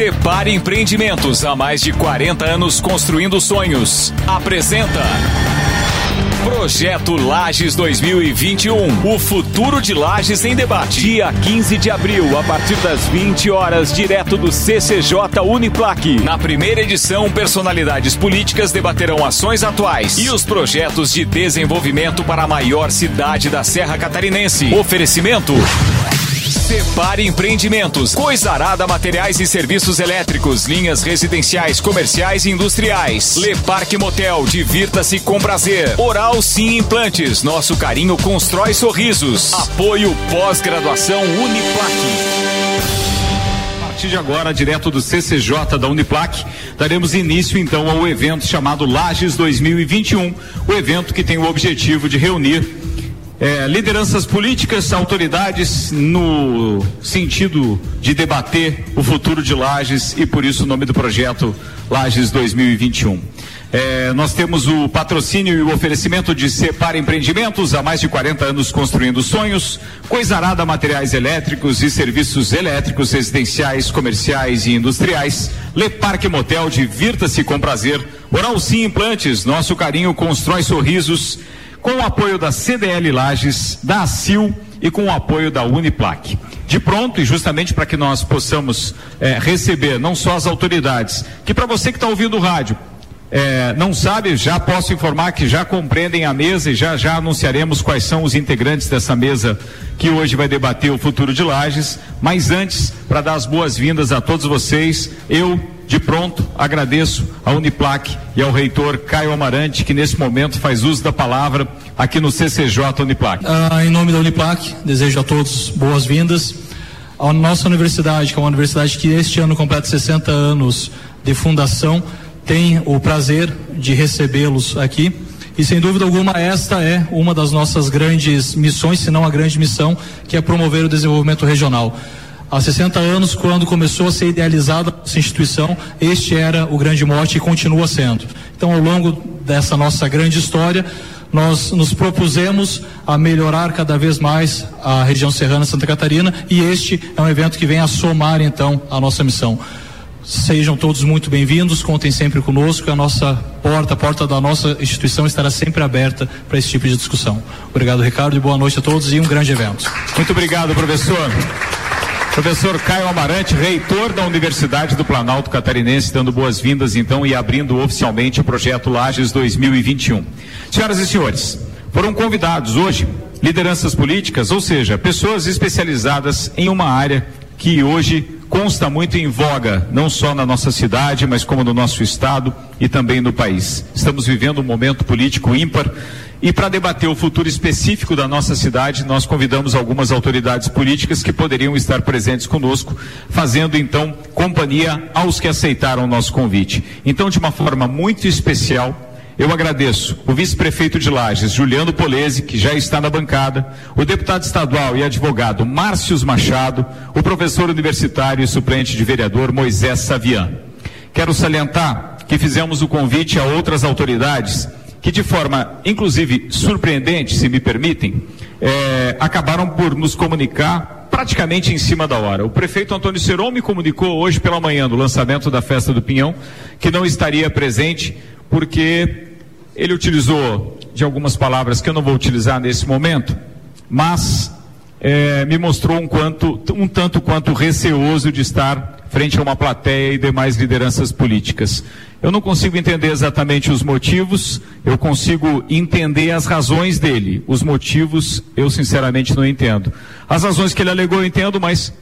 Separe Empreendimentos há mais de 40 anos construindo sonhos. Apresenta. Projeto Lages 2021. O futuro de Lages em debate. Dia 15 de abril, a partir das 20 horas, direto do CCJ Uniplaque. Na primeira edição, personalidades políticas debaterão ações atuais e os projetos de desenvolvimento para a maior cidade da Serra Catarinense. Oferecimento. Separe Empreendimentos, Coisarada Materiais e Serviços Elétricos, linhas residenciais, comerciais e industriais. Le Parque Motel, divirta-se com prazer. Oral Sim Implantes, nosso carinho constrói sorrisos. Apoio pós-graduação Uniplaque. Partir de agora, direto do CCJ da Uniplac, daremos início então ao evento chamado Lages 2021, o evento que tem o objetivo de reunir é, lideranças políticas, autoridades no sentido de debater o futuro de Lages e por isso o nome do projeto Lages 2021. É, nós temos o patrocínio e o oferecimento de Separa Empreendimentos, há mais de 40 anos construindo sonhos, Coisarada Materiais Elétricos e Serviços Elétricos Residenciais, Comerciais e Industriais, Le Parque Motel, divirta-se com prazer, Oral Sim Implantes, nosso carinho constrói sorrisos, com o apoio da CDL Lages, da ACIL e com o apoio da Uniplac. De pronto, e justamente para que nós possamos é, receber não só as autoridades, que para você que está ouvindo o rádio, é, não sabe, já posso informar que já compreendem a mesa e já já anunciaremos quais são os integrantes dessa mesa que hoje vai debater o futuro de Lages. Mas antes, para dar as boas-vindas a todos vocês, eu de pronto, agradeço à Uniplac e ao reitor Caio Amarante, que nesse momento faz uso da palavra aqui no CCJ Uniplac. Ah, em nome da Uniplac, desejo a todos boas-vindas. A nossa universidade, que é uma universidade que este ano completa 60 anos de fundação, tem o prazer de recebê-los aqui. E sem dúvida alguma, esta é uma das nossas grandes missões, se não a grande missão, que é promover o desenvolvimento regional. Há 60 anos, quando começou a ser idealizada essa instituição, este era o grande mote e continua sendo. Então, ao longo dessa nossa grande história, nós nos propusemos a melhorar cada vez mais a região serrana Santa Catarina e este é um evento que vem a somar então a nossa missão. Sejam todos muito bem-vindos, contem sempre conosco, a nossa porta, a porta da nossa instituição estará sempre aberta para esse tipo de discussão. Obrigado, Ricardo, e boa noite a todos e um grande evento. Muito obrigado, professor. Professor Caio Amarante, reitor da Universidade do Planalto Catarinense, dando boas-vindas então e abrindo oficialmente o projeto Lages 2021. Senhoras e senhores, foram convidados hoje lideranças políticas, ou seja, pessoas especializadas em uma área que hoje consta muito em voga, não só na nossa cidade, mas como no nosso estado e também no país. Estamos vivendo um momento político ímpar e para debater o futuro específico da nossa cidade, nós convidamos algumas autoridades políticas que poderiam estar presentes conosco, fazendo então companhia aos que aceitaram o nosso convite. Então, de uma forma muito especial, eu agradeço o vice-prefeito de Lages, Juliano Polese, que já está na bancada, o deputado estadual e advogado Márcios Machado, o professor universitário e suplente de vereador Moisés Savian. Quero salientar que fizemos o convite a outras autoridades que de forma, inclusive, surpreendente, se me permitem, é, acabaram por nos comunicar praticamente em cima da hora. O prefeito Antônio Seron me comunicou hoje pela manhã, no lançamento da festa do Pinhão, que não estaria presente porque ele utilizou de algumas palavras que eu não vou utilizar nesse momento, mas é, me mostrou um, quanto, um tanto quanto receoso de estar frente a uma plateia e demais lideranças políticas. Eu não consigo entender exatamente os motivos, eu consigo entender as razões dele. Os motivos eu sinceramente não entendo. As razões que ele alegou eu entendo, mas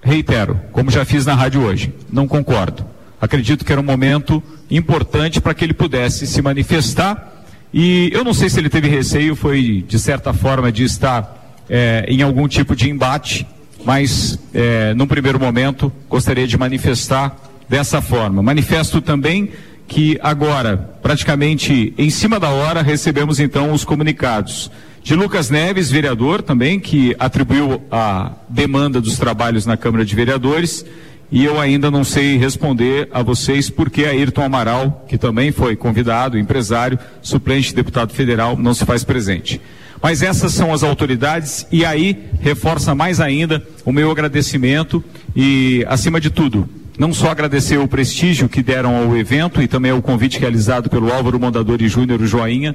reitero, como já fiz na rádio hoje, não concordo. Acredito que era um momento importante para que ele pudesse se manifestar. E eu não sei se ele teve receio, foi de certa forma de estar é, em algum tipo de embate, mas é, num primeiro momento gostaria de manifestar dessa forma. Manifesto também que agora, praticamente em cima da hora, recebemos então os comunicados de Lucas Neves, vereador também, que atribuiu a demanda dos trabalhos na Câmara de Vereadores, e eu ainda não sei responder a vocês porque Ayrton Amaral, que também foi convidado, empresário, suplente deputado federal, não se faz presente. Mas essas são as autoridades e aí reforça mais ainda o meu agradecimento e, acima de tudo, não só agradecer o prestígio que deram ao evento e também ao convite realizado pelo Álvaro Mondadori Júnior, Joinha,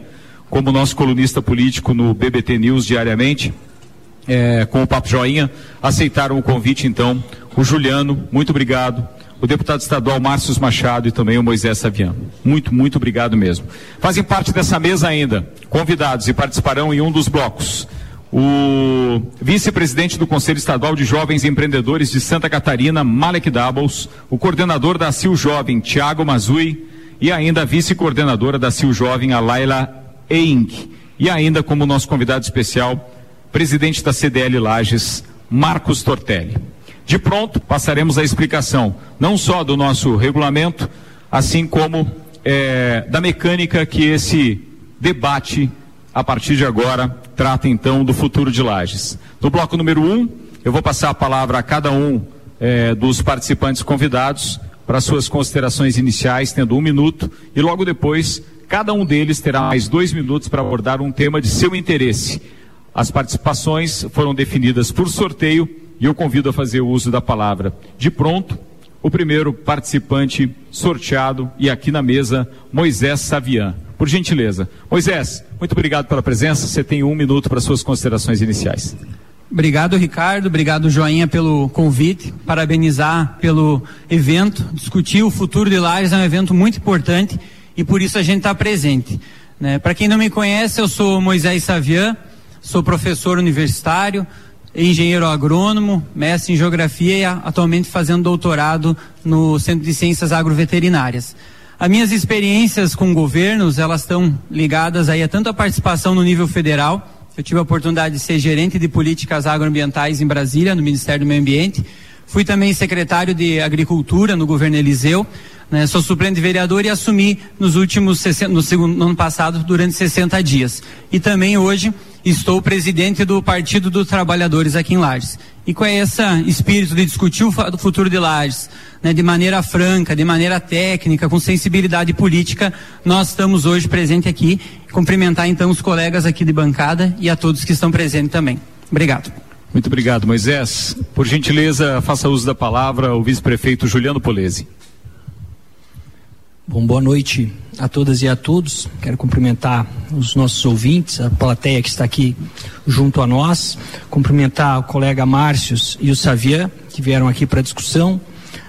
como nosso colunista político no BBT News diariamente, é, com o Papo Joinha, aceitaram o convite então. O Juliano, muito obrigado, o deputado estadual Márcio Machado e também o Moisés Saviano. Muito, muito obrigado mesmo. Fazem parte dessa mesa ainda convidados e participarão em um dos blocos o vice-presidente do Conselho Estadual de Jovens Empreendedores de Santa Catarina, Malek Doubles, o coordenador da CIL Jovem, Tiago Mazui, e ainda a vice-coordenadora da CIL Jovem, a Laila Eing, e ainda como nosso convidado especial, presidente da CDL Lages, Marcos Tortelli. De pronto, passaremos a explicação, não só do nosso regulamento, assim como é, da mecânica que esse debate a partir de agora, trata então do futuro de Lages. No bloco número um, eu vou passar a palavra a cada um eh, dos participantes convidados para suas considerações iniciais, tendo um minuto, e logo depois, cada um deles terá mais dois minutos para abordar um tema de seu interesse. As participações foram definidas por sorteio e eu convido a fazer uso da palavra de pronto o primeiro participante sorteado e aqui na mesa, Moisés Savian. Por gentileza. Moisés, muito obrigado pela presença. Você tem um minuto para suas considerações iniciais. Obrigado, Ricardo. Obrigado, Joinha, pelo convite. Parabenizar pelo evento. Discutir o futuro de Lares é um evento muito importante e por isso a gente está presente. Né? Para quem não me conhece, eu sou Moisés Savian, sou professor universitário, engenheiro agrônomo, mestre em geografia e atualmente fazendo doutorado no Centro de Ciências Agroveterinárias. As minhas experiências com governos, elas estão ligadas aí a tanto a participação no nível federal, eu tive a oportunidade de ser gerente de políticas agroambientais em Brasília, no Ministério do Meio Ambiente. Fui também secretário de Agricultura no governo Eliseu. Né? Sou suplente vereador e assumi nos últimos, no, segundo, no ano passado, durante 60 dias. E também hoje estou presidente do Partido dos Trabalhadores aqui em Lages. E com esse espírito de discutir o futuro de Lages, né, de maneira franca, de maneira técnica, com sensibilidade política, nós estamos hoje presentes aqui. Cumprimentar então os colegas aqui de bancada e a todos que estão presentes também. Obrigado. Muito obrigado, Moisés. Por gentileza, faça uso da palavra o vice-prefeito Juliano Polese. Bom, boa noite a todas e a todos. Quero cumprimentar os nossos ouvintes, a plateia que está aqui junto a nós, cumprimentar o colega Márcios e o Xavier, que vieram aqui para a discussão,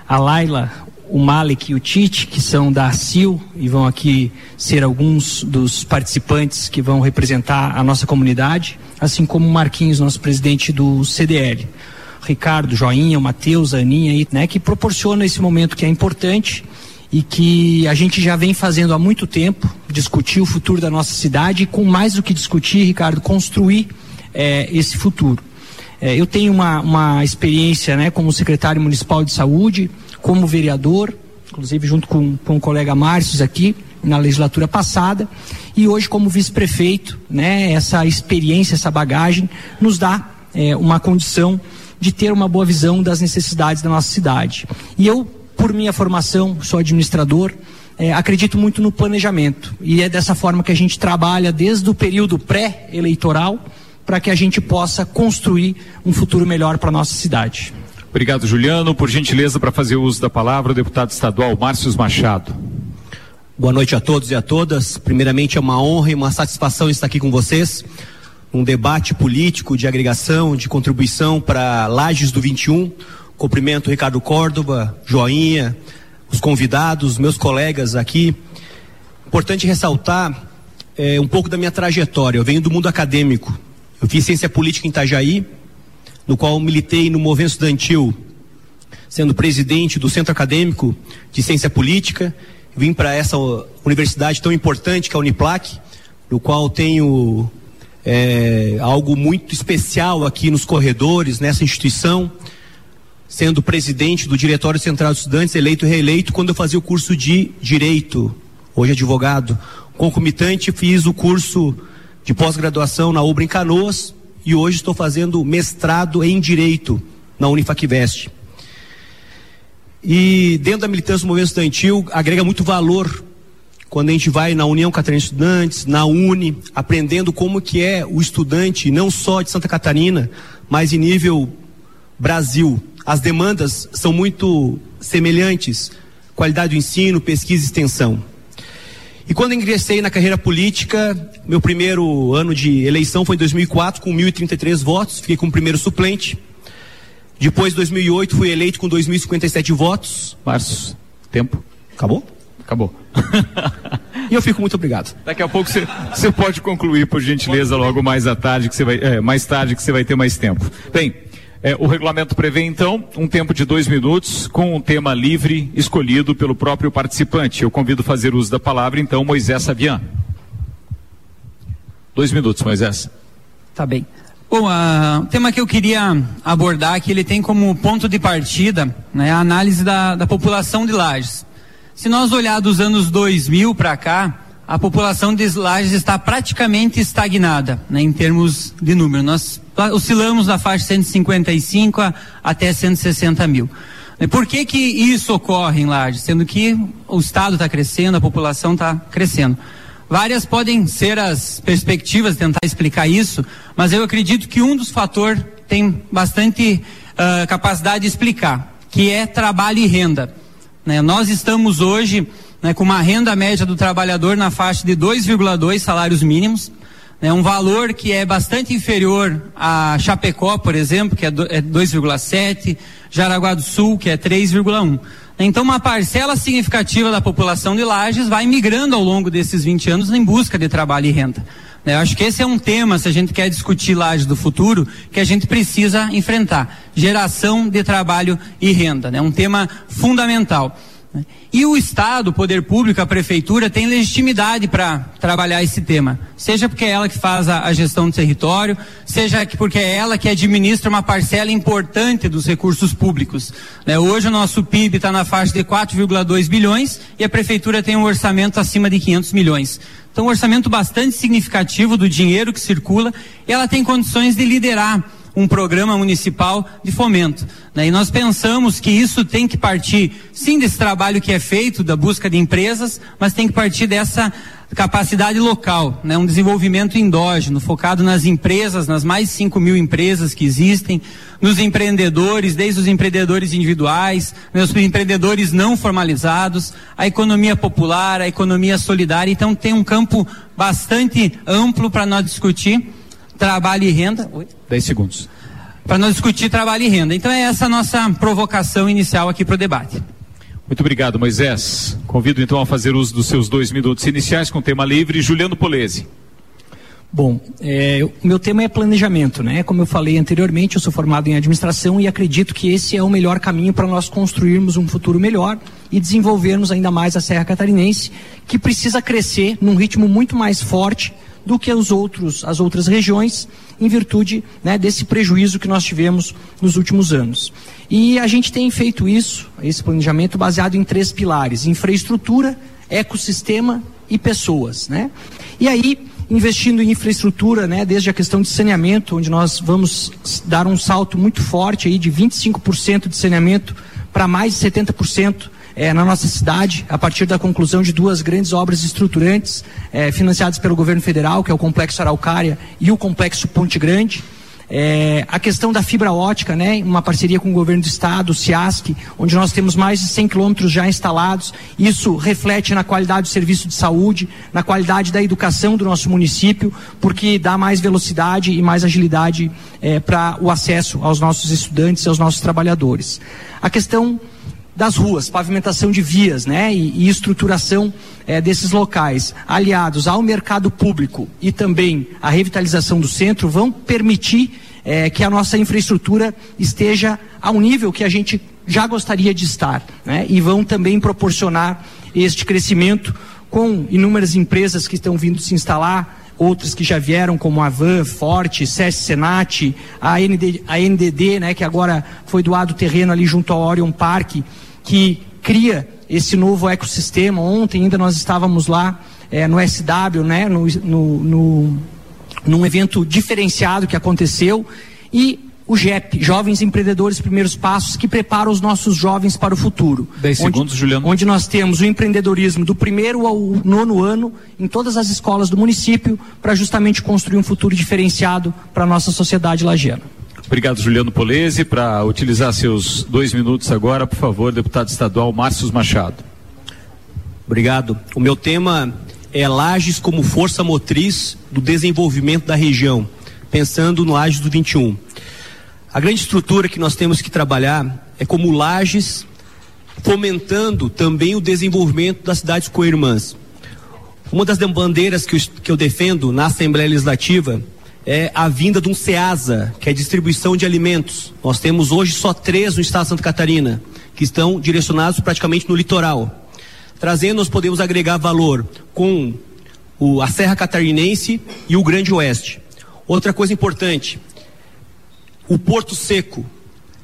a Laila, o Malik e o Tite, que são da CIL e vão aqui ser alguns dos participantes que vão representar a nossa comunidade, assim como o Marquinhos, nosso presidente do CDL. Ricardo, Joinha, o Matheus, a Aninha, né, que proporciona esse momento que é importante e que a gente já vem fazendo há muito tempo, discutir o futuro da nossa cidade e com mais do que discutir, Ricardo, construir é, esse futuro. É, eu tenho uma, uma experiência né, como secretário municipal de saúde, como vereador, inclusive junto com, com o colega Márcio aqui, na legislatura passada, e hoje como vice-prefeito, né, essa experiência, essa bagagem, nos dá é, uma condição de ter uma boa visão das necessidades da nossa cidade. E eu por minha formação, sou administrador, é, acredito muito no planejamento. E é dessa forma que a gente trabalha desde o período pré-eleitoral para que a gente possa construir um futuro melhor para a nossa cidade. Obrigado, Juliano. Por gentileza, para fazer uso da palavra, o deputado estadual Márcio Machado. Boa noite a todos e a todas. Primeiramente, é uma honra e uma satisfação estar aqui com vocês. Um debate político de agregação, de contribuição para Lages do 21 Cumprimento Ricardo Córdova, Joinha, os convidados, meus colegas aqui. Importante ressaltar é, um pouco da minha trajetória. Eu venho do mundo acadêmico. Eu fiz ciência política em Itajaí, no qual militei no movimento estudantil, sendo presidente do Centro Acadêmico de Ciência Política. Vim para essa universidade tão importante que é a Uniplac, no qual tenho é, algo muito especial aqui nos corredores, nessa instituição sendo presidente do Diretório Central dos Estudantes, eleito e reeleito, quando eu fazia o curso de Direito, hoje advogado. Concomitante, fiz o curso de pós-graduação na UBRA em Canoas e hoje estou fazendo mestrado em Direito na Unifacvest. E dentro da militância do movimento estudantil, agrega muito valor quando a gente vai na União Catarinense de Estudantes, na Uni, aprendendo como que é o estudante, não só de Santa Catarina, mas em nível Brasil, as demandas são muito semelhantes: qualidade do ensino, pesquisa e extensão. E quando ingressei na carreira política, meu primeiro ano de eleição foi em 2004, com 1.033 votos, fiquei como primeiro suplente. Depois, em 2008, fui eleito com 2.057 votos. Márcio, tempo. Acabou? Acabou. e eu fico muito obrigado. Daqui a pouco você pode concluir, por gentileza, logo mais à tarde, que você vai, é, mais tarde que você vai ter mais tempo. Bem, é, o regulamento prevê, então, um tempo de dois minutos com um tema livre escolhido pelo próprio participante. Eu convido a fazer uso da palavra, então, Moisés Savian. Dois minutos, Moisés. Tá bem. Bom, uh, o tema que eu queria abordar, que ele tem como ponto de partida né, a análise da, da população de Lages. Se nós olhar dos anos 2000 para cá, a população de Lages está praticamente estagnada né, em termos de número. Nós oscilamos na faixa 155 a, até 160 mil. Por que, que isso ocorre em Lages? Sendo que o Estado está crescendo, a população está crescendo. Várias podem ser as perspectivas de tentar explicar isso, mas eu acredito que um dos fatores tem bastante uh, capacidade de explicar, que é trabalho e renda. Né? Nós estamos hoje né, com uma renda média do trabalhador na faixa de 2,2 salários mínimos, né, um valor que é bastante inferior a Chapecó, por exemplo, que é 2,7, é Jaraguá do Sul, que é 3,1. Então, uma parcela significativa da população de Lages vai migrando ao longo desses 20 anos em busca de trabalho e renda. Né, eu acho que esse é um tema, se a gente quer discutir Lages do futuro, que a gente precisa enfrentar. Geração de trabalho e renda. É né? um tema fundamental. E o Estado, o poder público, a prefeitura tem legitimidade para trabalhar esse tema. Seja porque é ela que faz a, a, gestão do território, seja porque é ela que administra uma parcela importante dos recursos públicos. Né? Hoje o nosso PIB está na faixa de 4,2 bilhões e a prefeitura tem um orçamento acima de 500 milhões. Então, um orçamento bastante significativo do dinheiro que circula e ela tem condições de liderar um programa municipal de fomento. Né? E nós pensamos que isso tem que partir, sim, desse trabalho que é feito, da busca de empresas, mas tem que partir dessa capacidade local, né? um desenvolvimento endógeno, focado nas empresas, nas mais de 5 mil empresas que existem, nos empreendedores, desde os empreendedores individuais, os empreendedores não formalizados, a economia popular, a economia solidária. Então tem um campo bastante amplo para nós discutir trabalho e renda. Oi? 10 segundos. Para nós discutir trabalho e renda. Então é essa a nossa provocação inicial aqui para o debate. Muito obrigado, Moisés. Convido então a fazer uso dos seus dois minutos iniciais com tema livre. Juliano Polese. Bom, é, o meu tema é planejamento, né? Como eu falei anteriormente, eu sou formado em administração e acredito que esse é o melhor caminho para nós construirmos um futuro melhor e desenvolvermos ainda mais a Serra Catarinense, que precisa crescer num ritmo muito mais forte do que os outros, as outras regiões, em virtude né, desse prejuízo que nós tivemos nos últimos anos. E a gente tem feito isso, esse planejamento, baseado em três pilares: infraestrutura, ecossistema e pessoas. Né? E aí, investindo em infraestrutura, né, desde a questão de saneamento, onde nós vamos dar um salto muito forte aí de 25% de saneamento para mais de 70% é, na nossa cidade, a partir da conclusão de duas grandes obras estruturantes é, financiadas pelo governo federal, que é o Complexo Araucária e o Complexo Ponte Grande. É, a questão da fibra ótica, né, uma parceria com o governo do estado, o CIASC, onde nós temos mais de 100 quilômetros já instalados. Isso reflete na qualidade do serviço de saúde, na qualidade da educação do nosso município, porque dá mais velocidade e mais agilidade é, para o acesso aos nossos estudantes e aos nossos trabalhadores. A questão das ruas, pavimentação de vias, né, e, e estruturação é, desses locais, aliados ao mercado público e também a revitalização do centro, vão permitir é, que a nossa infraestrutura esteja ao nível que a gente já gostaria de estar, né, e vão também proporcionar este crescimento com inúmeras empresas que estão vindo se instalar, outras que já vieram, como a Van, Forte, SES Senat, a, ND, a NDD, né, que agora foi doado terreno ali junto ao Orion Park, que cria esse novo ecossistema. Ontem ainda nós estávamos lá é, no SW, né, no, no, no, num evento diferenciado que aconteceu, e o GEP, Jovens Empreendedores Primeiros Passos, que prepara os nossos jovens para o futuro. 10 segundos, Juliano. Onde nós temos o empreendedorismo do primeiro ao nono ano em todas as escolas do município, para justamente construir um futuro diferenciado para a nossa sociedade lagiana. Obrigado, Juliano Polese. Para utilizar seus dois minutos agora, por favor, deputado estadual Márcio Machado. Obrigado. O meu tema é Lages como força motriz do desenvolvimento da região, pensando no Lages do 21. A grande estrutura que nós temos que trabalhar é como Lages fomentando também o desenvolvimento das cidades co-irmãs. Uma das bandeiras que eu, que eu defendo na Assembleia Legislativa é a vinda de um SEASA, que é distribuição de alimentos. Nós temos hoje só três no estado de Santa Catarina, que estão direcionados praticamente no litoral. Trazendo, nós podemos agregar valor com o, a Serra Catarinense e o Grande Oeste. Outra coisa importante, o Porto Seco.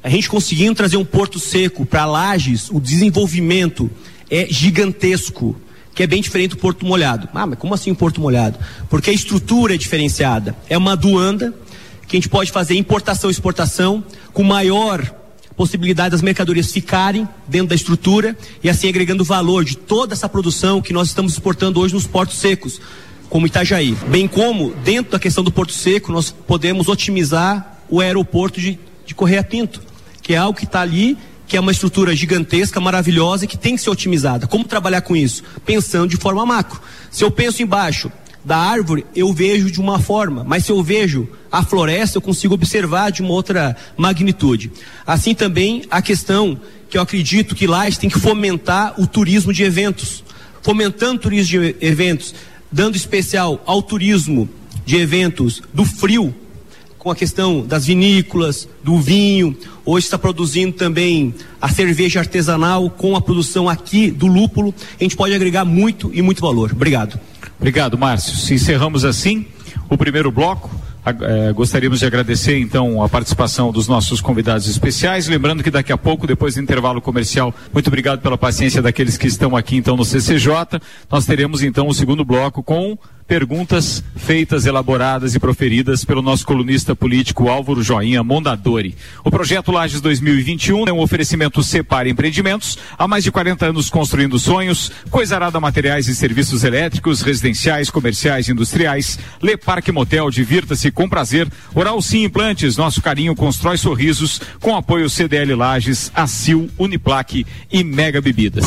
A gente conseguindo trazer um Porto Seco para Lages, o desenvolvimento é gigantesco que é bem diferente do Porto Molhado. Ah, mas como assim Porto Molhado? Porque a estrutura é diferenciada. É uma aduanda que a gente pode fazer importação e exportação com maior possibilidade das mercadorias ficarem dentro da estrutura e assim agregando valor de toda essa produção que nós estamos exportando hoje nos portos secos, como Itajaí. Bem como, dentro da questão do Porto Seco, nós podemos otimizar o aeroporto de, de Correia Pinto, que é algo que está ali que é uma estrutura gigantesca, maravilhosa e que tem que ser otimizada. Como trabalhar com isso? Pensando de forma macro. Se eu penso embaixo da árvore, eu vejo de uma forma, mas se eu vejo a floresta, eu consigo observar de uma outra magnitude. Assim também a questão que eu acredito que lá tem que fomentar o turismo de eventos. Fomentando o turismo de eventos, dando especial ao turismo de eventos do frio, com a questão das vinícolas, do vinho. Hoje está produzindo também a cerveja artesanal com a produção aqui do lúpulo. A gente pode agregar muito e muito valor. Obrigado. Obrigado, Márcio. Se encerramos assim o primeiro bloco. É, gostaríamos de agradecer então a participação dos nossos convidados especiais. Lembrando que daqui a pouco, depois do intervalo comercial, muito obrigado pela paciência daqueles que estão aqui então no CCJ. Nós teremos então o segundo bloco com perguntas feitas, elaboradas e proferidas pelo nosso colunista político Álvaro Joinha Mondadori. O projeto Lages 2021 é um oferecimento Separ Empreendimentos, há mais de 40 anos construindo sonhos, Coisarada Materiais e Serviços Elétricos, Residenciais, Comerciais e Industriais, Le Parque Motel, divirta-se com prazer, Oral Sim Implantes, nosso carinho constrói sorrisos, com apoio CDL Lages, Acil, Uniplaque e Mega Bebidas.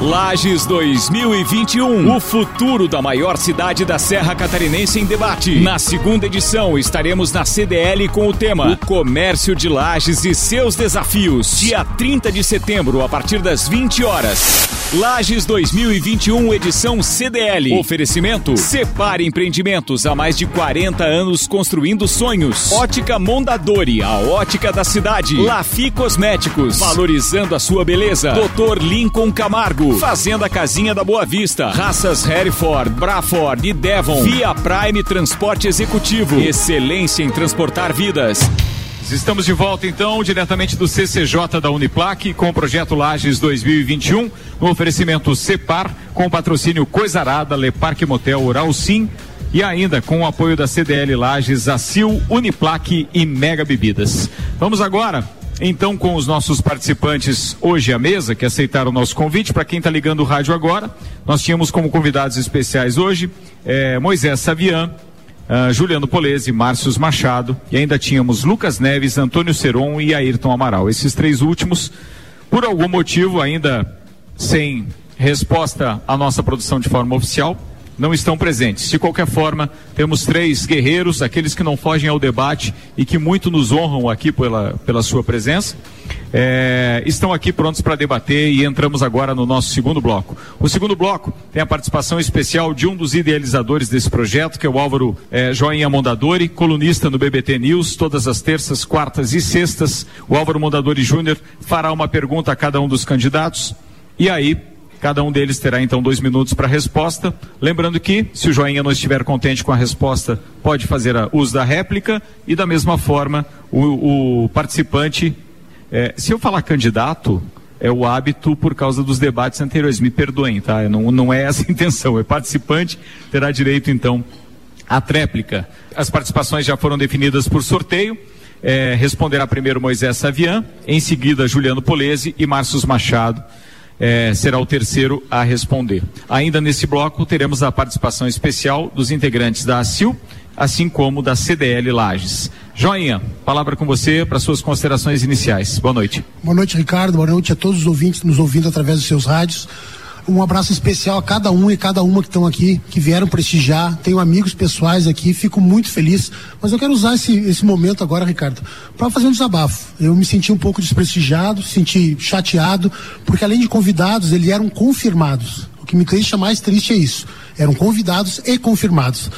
Lages 2021, o futuro da maior cidade da Serra Catarinense em debate. Na segunda edição, estaremos na CDL com o tema O Comércio de Lages e seus desafios. Dia 30 de setembro, a partir das 20 horas. Lages 2021, edição CDL. Oferecimento: Separe Empreendimentos há mais de 40 anos construindo sonhos. Ótica Mondadori, a ótica da cidade. Lafi Cosméticos, valorizando a sua beleza. Doutor Lincoln Camargo, Fazenda Casinha da Boa Vista. Raças Hereford, Braford e Devon. Via Prime Transporte Executivo. Excelência em transportar vidas. Estamos de volta então, diretamente do CCJ da Uniplac, com o projeto Lages 2021, no oferecimento CEPAR, com o patrocínio Coisarada, Le Parque Motel Oral Sim, e ainda com o apoio da CDL Lages, Acil, Uniplac e Mega Bebidas. Vamos agora então com os nossos participantes hoje à mesa, que aceitaram o nosso convite. Para quem está ligando o rádio agora, nós tínhamos como convidados especiais hoje eh, Moisés Savian, uh, Juliano Polese, Márcios Machado e ainda tínhamos Lucas Neves, Antônio Seron e Ayrton Amaral. Esses três últimos, por algum motivo, ainda sem resposta à nossa produção de forma oficial, não estão presentes. De qualquer forma, temos três guerreiros, aqueles que não fogem ao debate e que muito nos honram aqui pela, pela sua presença. É, estão aqui prontos para debater e entramos agora no nosso segundo bloco. O segundo bloco tem a participação especial de um dos idealizadores desse projeto, que é o Álvaro é, Joinha Mondadori, colunista no BBT News, todas as terças, quartas e sextas. O Álvaro Mondadori Júnior fará uma pergunta a cada um dos candidatos. E aí, Cada um deles terá então dois minutos para resposta. Lembrando que, se o joinha não estiver contente com a resposta, pode fazer uso da réplica e, da mesma forma, o, o participante. É, se eu falar candidato, é o hábito por causa dos debates anteriores. Me perdoem, tá? Não, não é essa a intenção. É participante, terá direito então à tréplica. As participações já foram definidas por sorteio. É, responderá primeiro Moisés Savian, em seguida Juliano Polese e Márcio Machado é, será o terceiro a responder. Ainda nesse bloco, teremos a participação especial dos integrantes da ACIL, assim como da CDL Lages. Joinha, palavra com você para suas considerações iniciais. Boa noite. Boa noite, Ricardo. Boa noite a todos os ouvintes nos ouvindo através dos seus rádios. Um abraço especial a cada um e cada uma que estão aqui, que vieram prestigiar. Tenho amigos pessoais aqui, fico muito feliz. Mas eu quero usar esse, esse momento agora, Ricardo, para fazer um desabafo. Eu me senti um pouco desprestigiado, senti chateado, porque além de convidados, eles eram confirmados. O que me deixa mais triste é isso. Eram convidados e confirmados.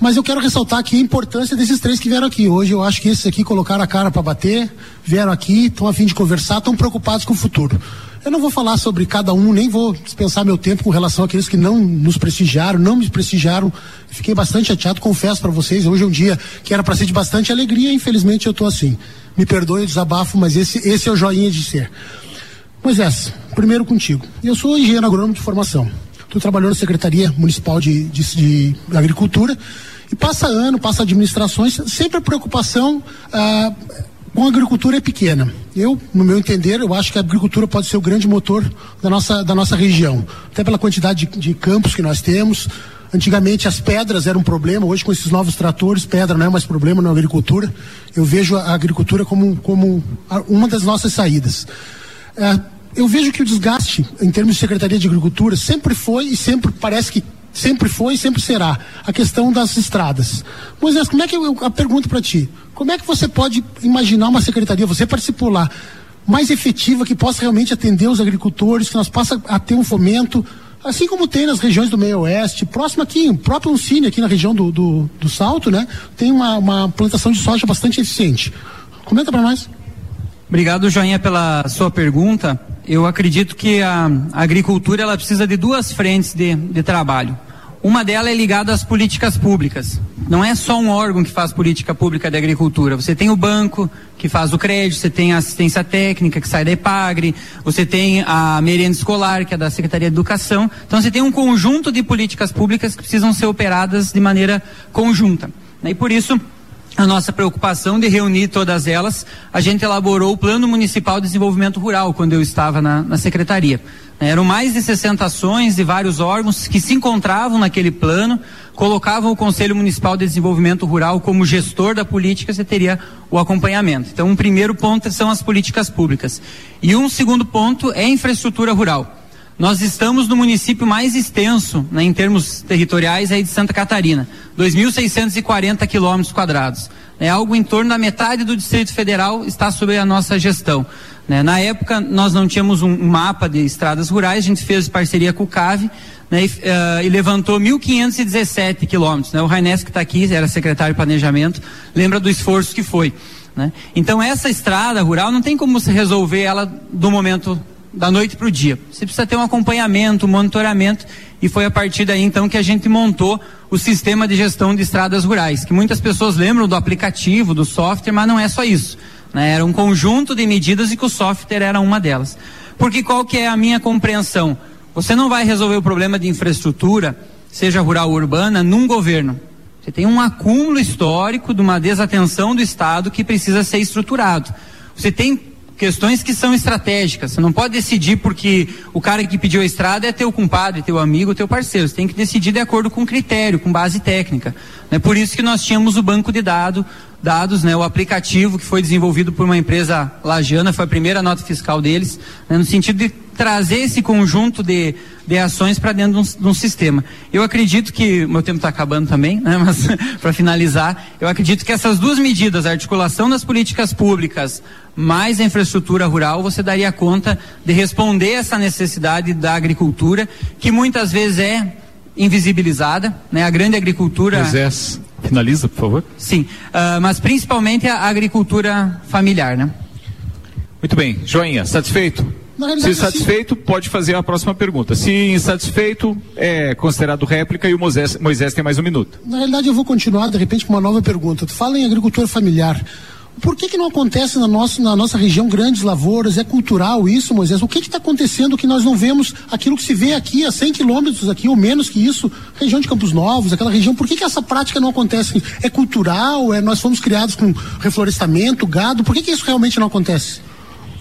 Mas eu quero ressaltar aqui a importância desses três que vieram aqui. Hoje eu acho que esses aqui colocaram a cara para bater, vieram aqui, estão a fim de conversar, estão preocupados com o futuro. Eu não vou falar sobre cada um, nem vou dispensar meu tempo com relação àqueles que não nos prestigiaram, não me prestigiaram. Fiquei bastante chateado, confesso para vocês. Hoje é um dia que era para ser de bastante alegria, infelizmente eu estou assim. Me perdoe o desabafo, mas esse, esse é o joinha de ser. Moisés, primeiro contigo. Eu sou engenheiro agrônomo de formação. Estou trabalhando na Secretaria Municipal de, de, de, Agricultura e passa ano, passa administrações, sempre a preocupação. Ah, com a agricultura é pequena. Eu, no meu entender, eu acho que a agricultura pode ser o grande motor da nossa, da nossa região. Até pela quantidade de, de campos que nós temos. Antigamente as pedras eram um problema, hoje com esses novos tratores, pedra não é mais problema na agricultura. Eu vejo a agricultura como, como uma das nossas saídas. É, eu vejo que o desgaste, em termos de Secretaria de Agricultura, sempre foi e sempre parece que sempre foi e sempre será a questão das estradas. Moisés, como é que eu, a pergunta para ti? Como é que você pode imaginar uma secretaria, você participou lá, mais efetiva que possa realmente atender os agricultores, que nós possa a ter um fomento, assim como tem nas regiões do meio oeste, próximo aqui, o próprio Uncine, aqui na região do, do, do Salto, né? Tem uma, uma plantação de soja bastante eficiente. Comenta para nós. Obrigado, Joinha, pela sua pergunta eu acredito que a, agricultura ela precisa de duas frentes de, de trabalho. Uma delas é ligada às políticas públicas. Não é só um órgão que faz política pública de agricultura. Você tem o banco que faz o crédito, você tem a assistência técnica que sai da EPAGRE, você tem a merenda escolar que é da Secretaria de Educação. Então você tem um conjunto de políticas públicas que precisam ser operadas de maneira conjunta. E por isso a nossa preocupação de reunir todas elas, a gente elaborou o Plano Municipal de Desenvolvimento Rural quando eu estava na, na secretaria. Eram mais de 60 ações de vários órgãos que se encontravam naquele plano, colocavam o Conselho Municipal de Desenvolvimento Rural como gestor da política, você teria o acompanhamento. Então, um primeiro ponto são as políticas públicas. E um segundo ponto é infraestrutura rural. Nós estamos no município mais extenso, né, em termos territoriais, aí de Santa Catarina, 2.640 quilômetros quadrados. É algo em torno da metade do Distrito Federal está sob a nossa gestão. Né? Na época, nós não tínhamos um, mapa de estradas rurais, a gente fez parceria com o CAVE né, e, uh, e, levantou 1.517 quilômetros. Né? O Raines, que está aqui, era secretário de Planejamento, lembra do esforço que foi. Né? Então, essa estrada rural não tem como se resolver ela do momento da noite para o dia. Você precisa ter um acompanhamento, um monitoramento, e foi a partir daí então que a gente montou o sistema de gestão de estradas rurais, que muitas pessoas lembram do aplicativo, do software, mas não é só isso. Né? Era um conjunto de medidas e que o software era uma delas. Porque qual que é a minha compreensão? Você não vai resolver o problema de infraestrutura, seja rural ou urbana, num governo. Você tem um acúmulo histórico de uma desatenção do Estado que precisa ser estruturado. Você tem questões que são estratégicas. Você não pode decidir porque o cara que pediu a estrada é teu compadre, teu amigo, teu parceiro. Você tem que decidir de acordo com critério, com base técnica. É por isso que nós tínhamos o banco de dados, dados, né, o aplicativo que foi desenvolvido por uma empresa lajana, foi a primeira nota fiscal deles, né, no sentido de trazer esse conjunto de, de ações para dentro de um, de um, sistema. Eu acredito que, meu tempo está acabando também, né, mas para finalizar, eu acredito que essas duas medidas, a articulação das políticas públicas mais a infraestrutura rural, você daria conta de responder essa necessidade da agricultura, que muitas vezes é invisibilizada, né? A grande agricultura. Moisés, finaliza, por favor. Sim, uh, mas principalmente a agricultura familiar, né? Muito bem, joinha, satisfeito? Se satisfeito, pode fazer a próxima pergunta. Se insatisfeito, é considerado réplica e o Moisés, Moisés tem mais um minuto. Na realidade, eu vou continuar, de repente, com uma nova pergunta. Tu fala em agricultura familiar. Por que, que não acontece na nossa, na nossa região grandes lavouras? É cultural isso, Moisés? O que está acontecendo que nós não vemos aquilo que se vê aqui a 100 quilômetros aqui, ou menos que isso, região de Campos Novos, aquela região? Por que, que essa prática não acontece? É cultural? É, nós fomos criados com reflorestamento, gado? Por que, que isso realmente não acontece?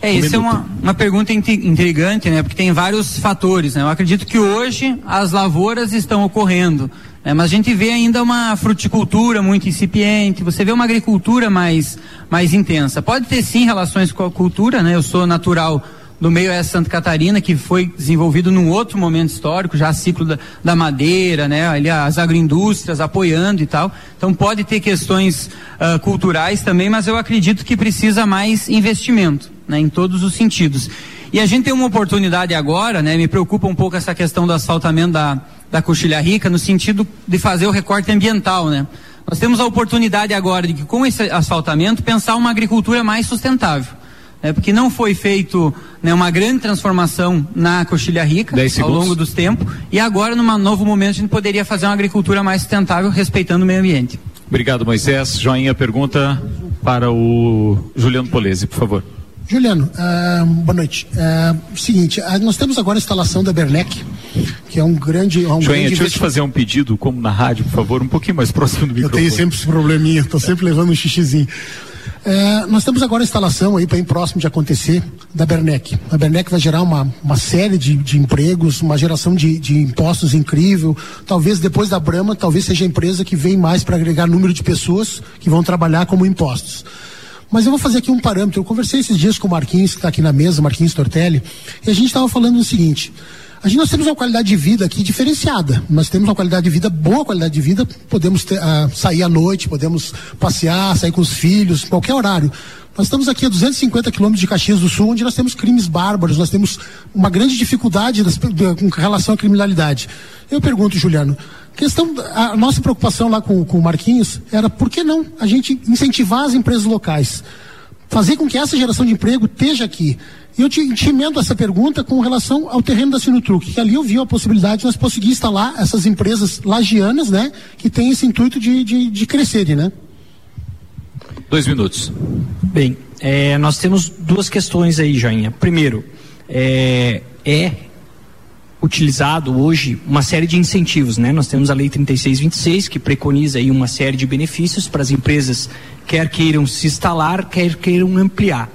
É, isso é uma, uma pergunta intrigante, né? Porque tem vários fatores, né? Eu acredito que hoje as lavouras estão ocorrendo, né? mas a gente vê ainda uma fruticultura muito incipiente, você vê uma agricultura mais, mais intensa. Pode ter sim relações com a cultura, né? Eu sou natural do meio oeste Santa Catarina, que foi desenvolvido num outro momento histórico, já ciclo da, da madeira, né, ali as agroindústrias apoiando e tal. Então pode ter questões uh, culturais também, mas eu acredito que precisa mais investimento, né, em todos os sentidos. E a gente tem uma oportunidade agora, né, me preocupa um pouco essa questão do asfaltamento da, da Coxilha Rica, no sentido de fazer o recorte ambiental, né. Nós temos a oportunidade agora de que com esse asfaltamento pensar uma agricultura mais sustentável é, porque não foi feito né, uma grande transformação na Coxilha Rica ao longo dos tempos, e agora, num novo momento, a gente poderia fazer uma agricultura mais sustentável, respeitando o meio ambiente. Obrigado, Moisés. Joinha, pergunta para o Juliano Polese, por favor. Juliano, boa noite. Seguinte, uh, nós temos agora a instalação da Bernec, que é um grande. É um Joinha, grande deixa eu te fazer um pedido, como na rádio, por favor, um pouquinho mais próximo do microfone. Eu tenho sempre esse probleminha, estou sempre levando um xixizinho. É, nós temos agora a instalação aí bem próximo de acontecer da Bernec. A Bernec vai gerar uma, uma série de, de empregos, uma geração de, de impostos incrível. Talvez depois da Brama, talvez seja a empresa que vem mais para agregar número de pessoas que vão trabalhar como impostos. Mas eu vou fazer aqui um parâmetro. Eu conversei esses dias com o Marquinhos, que está aqui na mesa, Marquinhos Tortelli, e a gente estava falando o seguinte. A gente, nós temos uma qualidade de vida aqui diferenciada. Nós temos uma qualidade de vida, boa qualidade de vida. Podemos ter, uh, sair à noite, podemos passear, sair com os filhos, qualquer horário. Nós estamos aqui a 250 quilômetros de Caxias do Sul, onde nós temos crimes bárbaros, nós temos uma grande dificuldade das, de, com relação à criminalidade. Eu pergunto, Juliano, questão, a nossa preocupação lá com, com o Marquinhos era por que não a gente incentivar as empresas locais? Fazer com que essa geração de emprego esteja aqui. E eu te, te emendo essa pergunta com relação ao terreno da Sinutruc, que ali eu vi a possibilidade de nós conseguir instalar essas empresas lagianas, né, que têm esse intuito de, de, de crescerem, né? Dois minutos. Bem, é, nós temos duas questões aí, Joinha. Primeiro, é, é utilizado hoje uma série de incentivos, né? Nós temos a Lei 3626 que preconiza aí uma série de benefícios para as empresas quer queiram se instalar, quer queiram ampliar.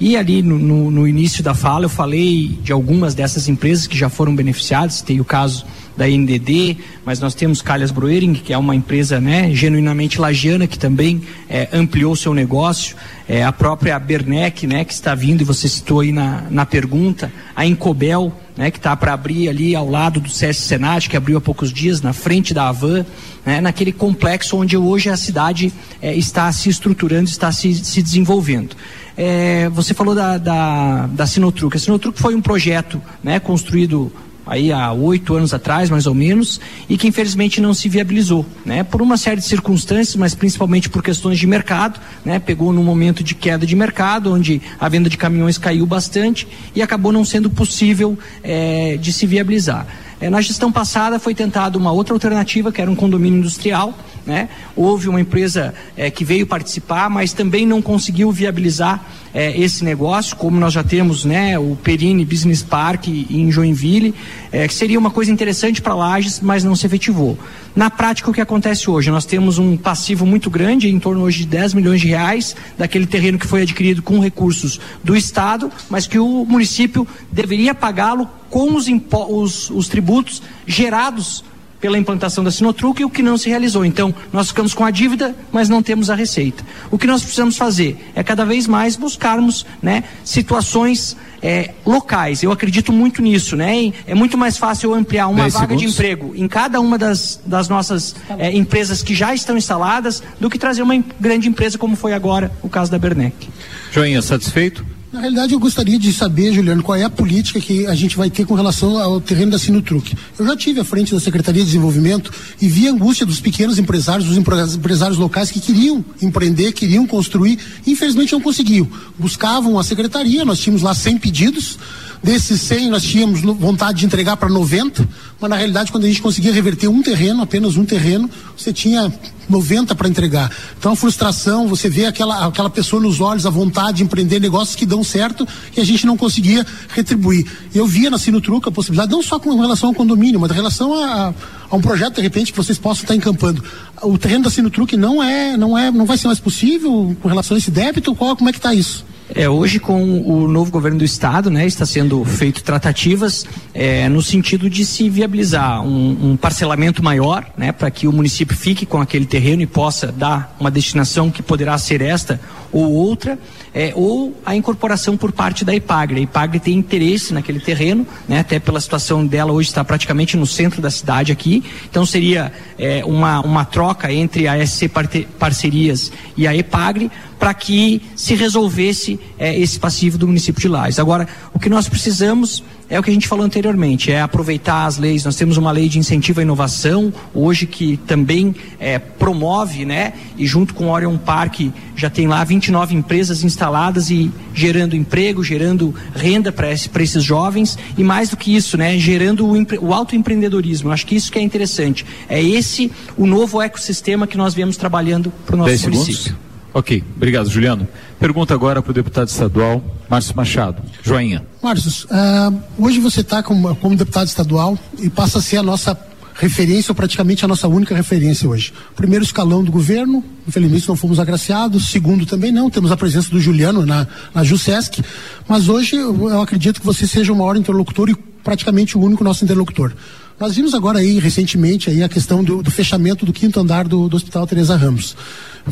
E ali no, no, no, início da fala eu falei de algumas dessas empresas que já foram beneficiadas, tem o caso da NDD, mas nós temos Calhas Broering, que é uma empresa né, genuinamente lagiana, que também é, ampliou seu negócio, é, a própria Bernec, né, que está vindo, e você citou aí na, na pergunta, a Incobel, né, que está para abrir ali ao lado do CS Senat, que abriu há poucos dias, na frente da Avan, né, naquele complexo onde hoje a cidade é, está se estruturando, está se, se desenvolvendo. É, você falou da, da, da Sinotruc. A Sinotruc foi um projeto né, construído aí há oito anos atrás, mais ou menos, e que infelizmente não se viabilizou, né? Por uma série de circunstâncias, mas principalmente por questões de mercado, né? Pegou num momento de queda de mercado, onde a venda de caminhões caiu bastante e acabou não sendo possível é, de se viabilizar. É, na gestão passada foi tentada uma outra alternativa, que era um condomínio industrial, né? Houve uma empresa é, que veio participar, mas também não conseguiu viabilizar é, esse negócio, como nós já temos né, o Perini Business Park em Joinville, é, que seria uma coisa interessante para Lages, mas não se efetivou. Na prática, o que acontece hoje? Nós temos um passivo muito grande, em torno hoje de 10 milhões de reais, daquele terreno que foi adquirido com recursos do Estado, mas que o município deveria pagá-lo com os, os, os tributos gerados pela implantação da Sinotruc e o que não se realizou. Então, nós ficamos com a dívida, mas não temos a receita. O que nós precisamos fazer é cada vez mais buscarmos né, situações é, locais. Eu acredito muito nisso. Né? É muito mais fácil eu ampliar uma vaga segundos. de emprego em cada uma das, das nossas é, empresas que já estão instaladas do que trazer uma grande empresa como foi agora o caso da Bernec. Joinha, satisfeito? Na realidade, eu gostaria de saber, Juliano, qual é a política que a gente vai ter com relação ao terreno da Sinutruc. Eu já tive à frente da Secretaria de Desenvolvimento e vi a angústia dos pequenos empresários, dos empresários locais que queriam empreender, queriam construir, e infelizmente não conseguiam. Buscavam a secretaria, nós tínhamos lá 100 pedidos, Desses 100, nós tínhamos vontade de entregar para 90, mas na realidade, quando a gente conseguia reverter um terreno, apenas um terreno, você tinha 90 para entregar. Então, a frustração, você vê aquela, aquela pessoa nos olhos, a vontade de empreender negócios que dão certo e a gente não conseguia retribuir. Eu via na Sinutruca a possibilidade, não só com relação ao condomínio, mas em relação a, a um projeto, de repente, que vocês possam estar encampando. O terreno da Sinutruc não é, não é, não vai ser mais possível com relação a esse débito? Qual, como é que está isso? É, hoje com o novo governo do estado, né, está sendo feito tratativas é, no sentido de se viabilizar um, um parcelamento maior, né, para que o município fique com aquele terreno e possa dar uma destinação que poderá ser esta ou outra, é, ou a incorporação por parte da IPAGRE. A IPAGRE tem interesse naquele terreno, né, até pela situação dela hoje está praticamente no centro da cidade aqui, então seria é, uma, uma troca entre a SC Parcerias e a IPAGRE para que se resolvesse é, esse passivo do município de Lages. Agora, o que nós precisamos é o que a gente falou anteriormente, é aproveitar as leis. Nós temos uma lei de incentivo à inovação hoje que também é, promove, né? E junto com o Orion Park já tem lá 29 empresas instaladas e gerando emprego, gerando renda para esse, esses jovens e mais do que isso, né? Gerando o, o autoempreendedorismo. Acho que isso que é interessante. É esse o novo ecossistema que nós viemos trabalhando para o nosso município. Ok, obrigado, Juliano. Pergunta agora para o deputado estadual Márcio Machado. Joinha. Márcio, uh, hoje você está como, como deputado estadual e passa a ser a nossa referência, ou praticamente a nossa única referência hoje. Primeiro escalão do governo, infelizmente não fomos agraciados. Segundo também não, temos a presença do Juliano na, na JUSESC. Mas hoje eu, eu acredito que você seja o maior interlocutor e praticamente o único nosso interlocutor. Nós vimos agora aí, recentemente, aí, a questão do, do fechamento do quinto andar do, do Hospital Teresa Ramos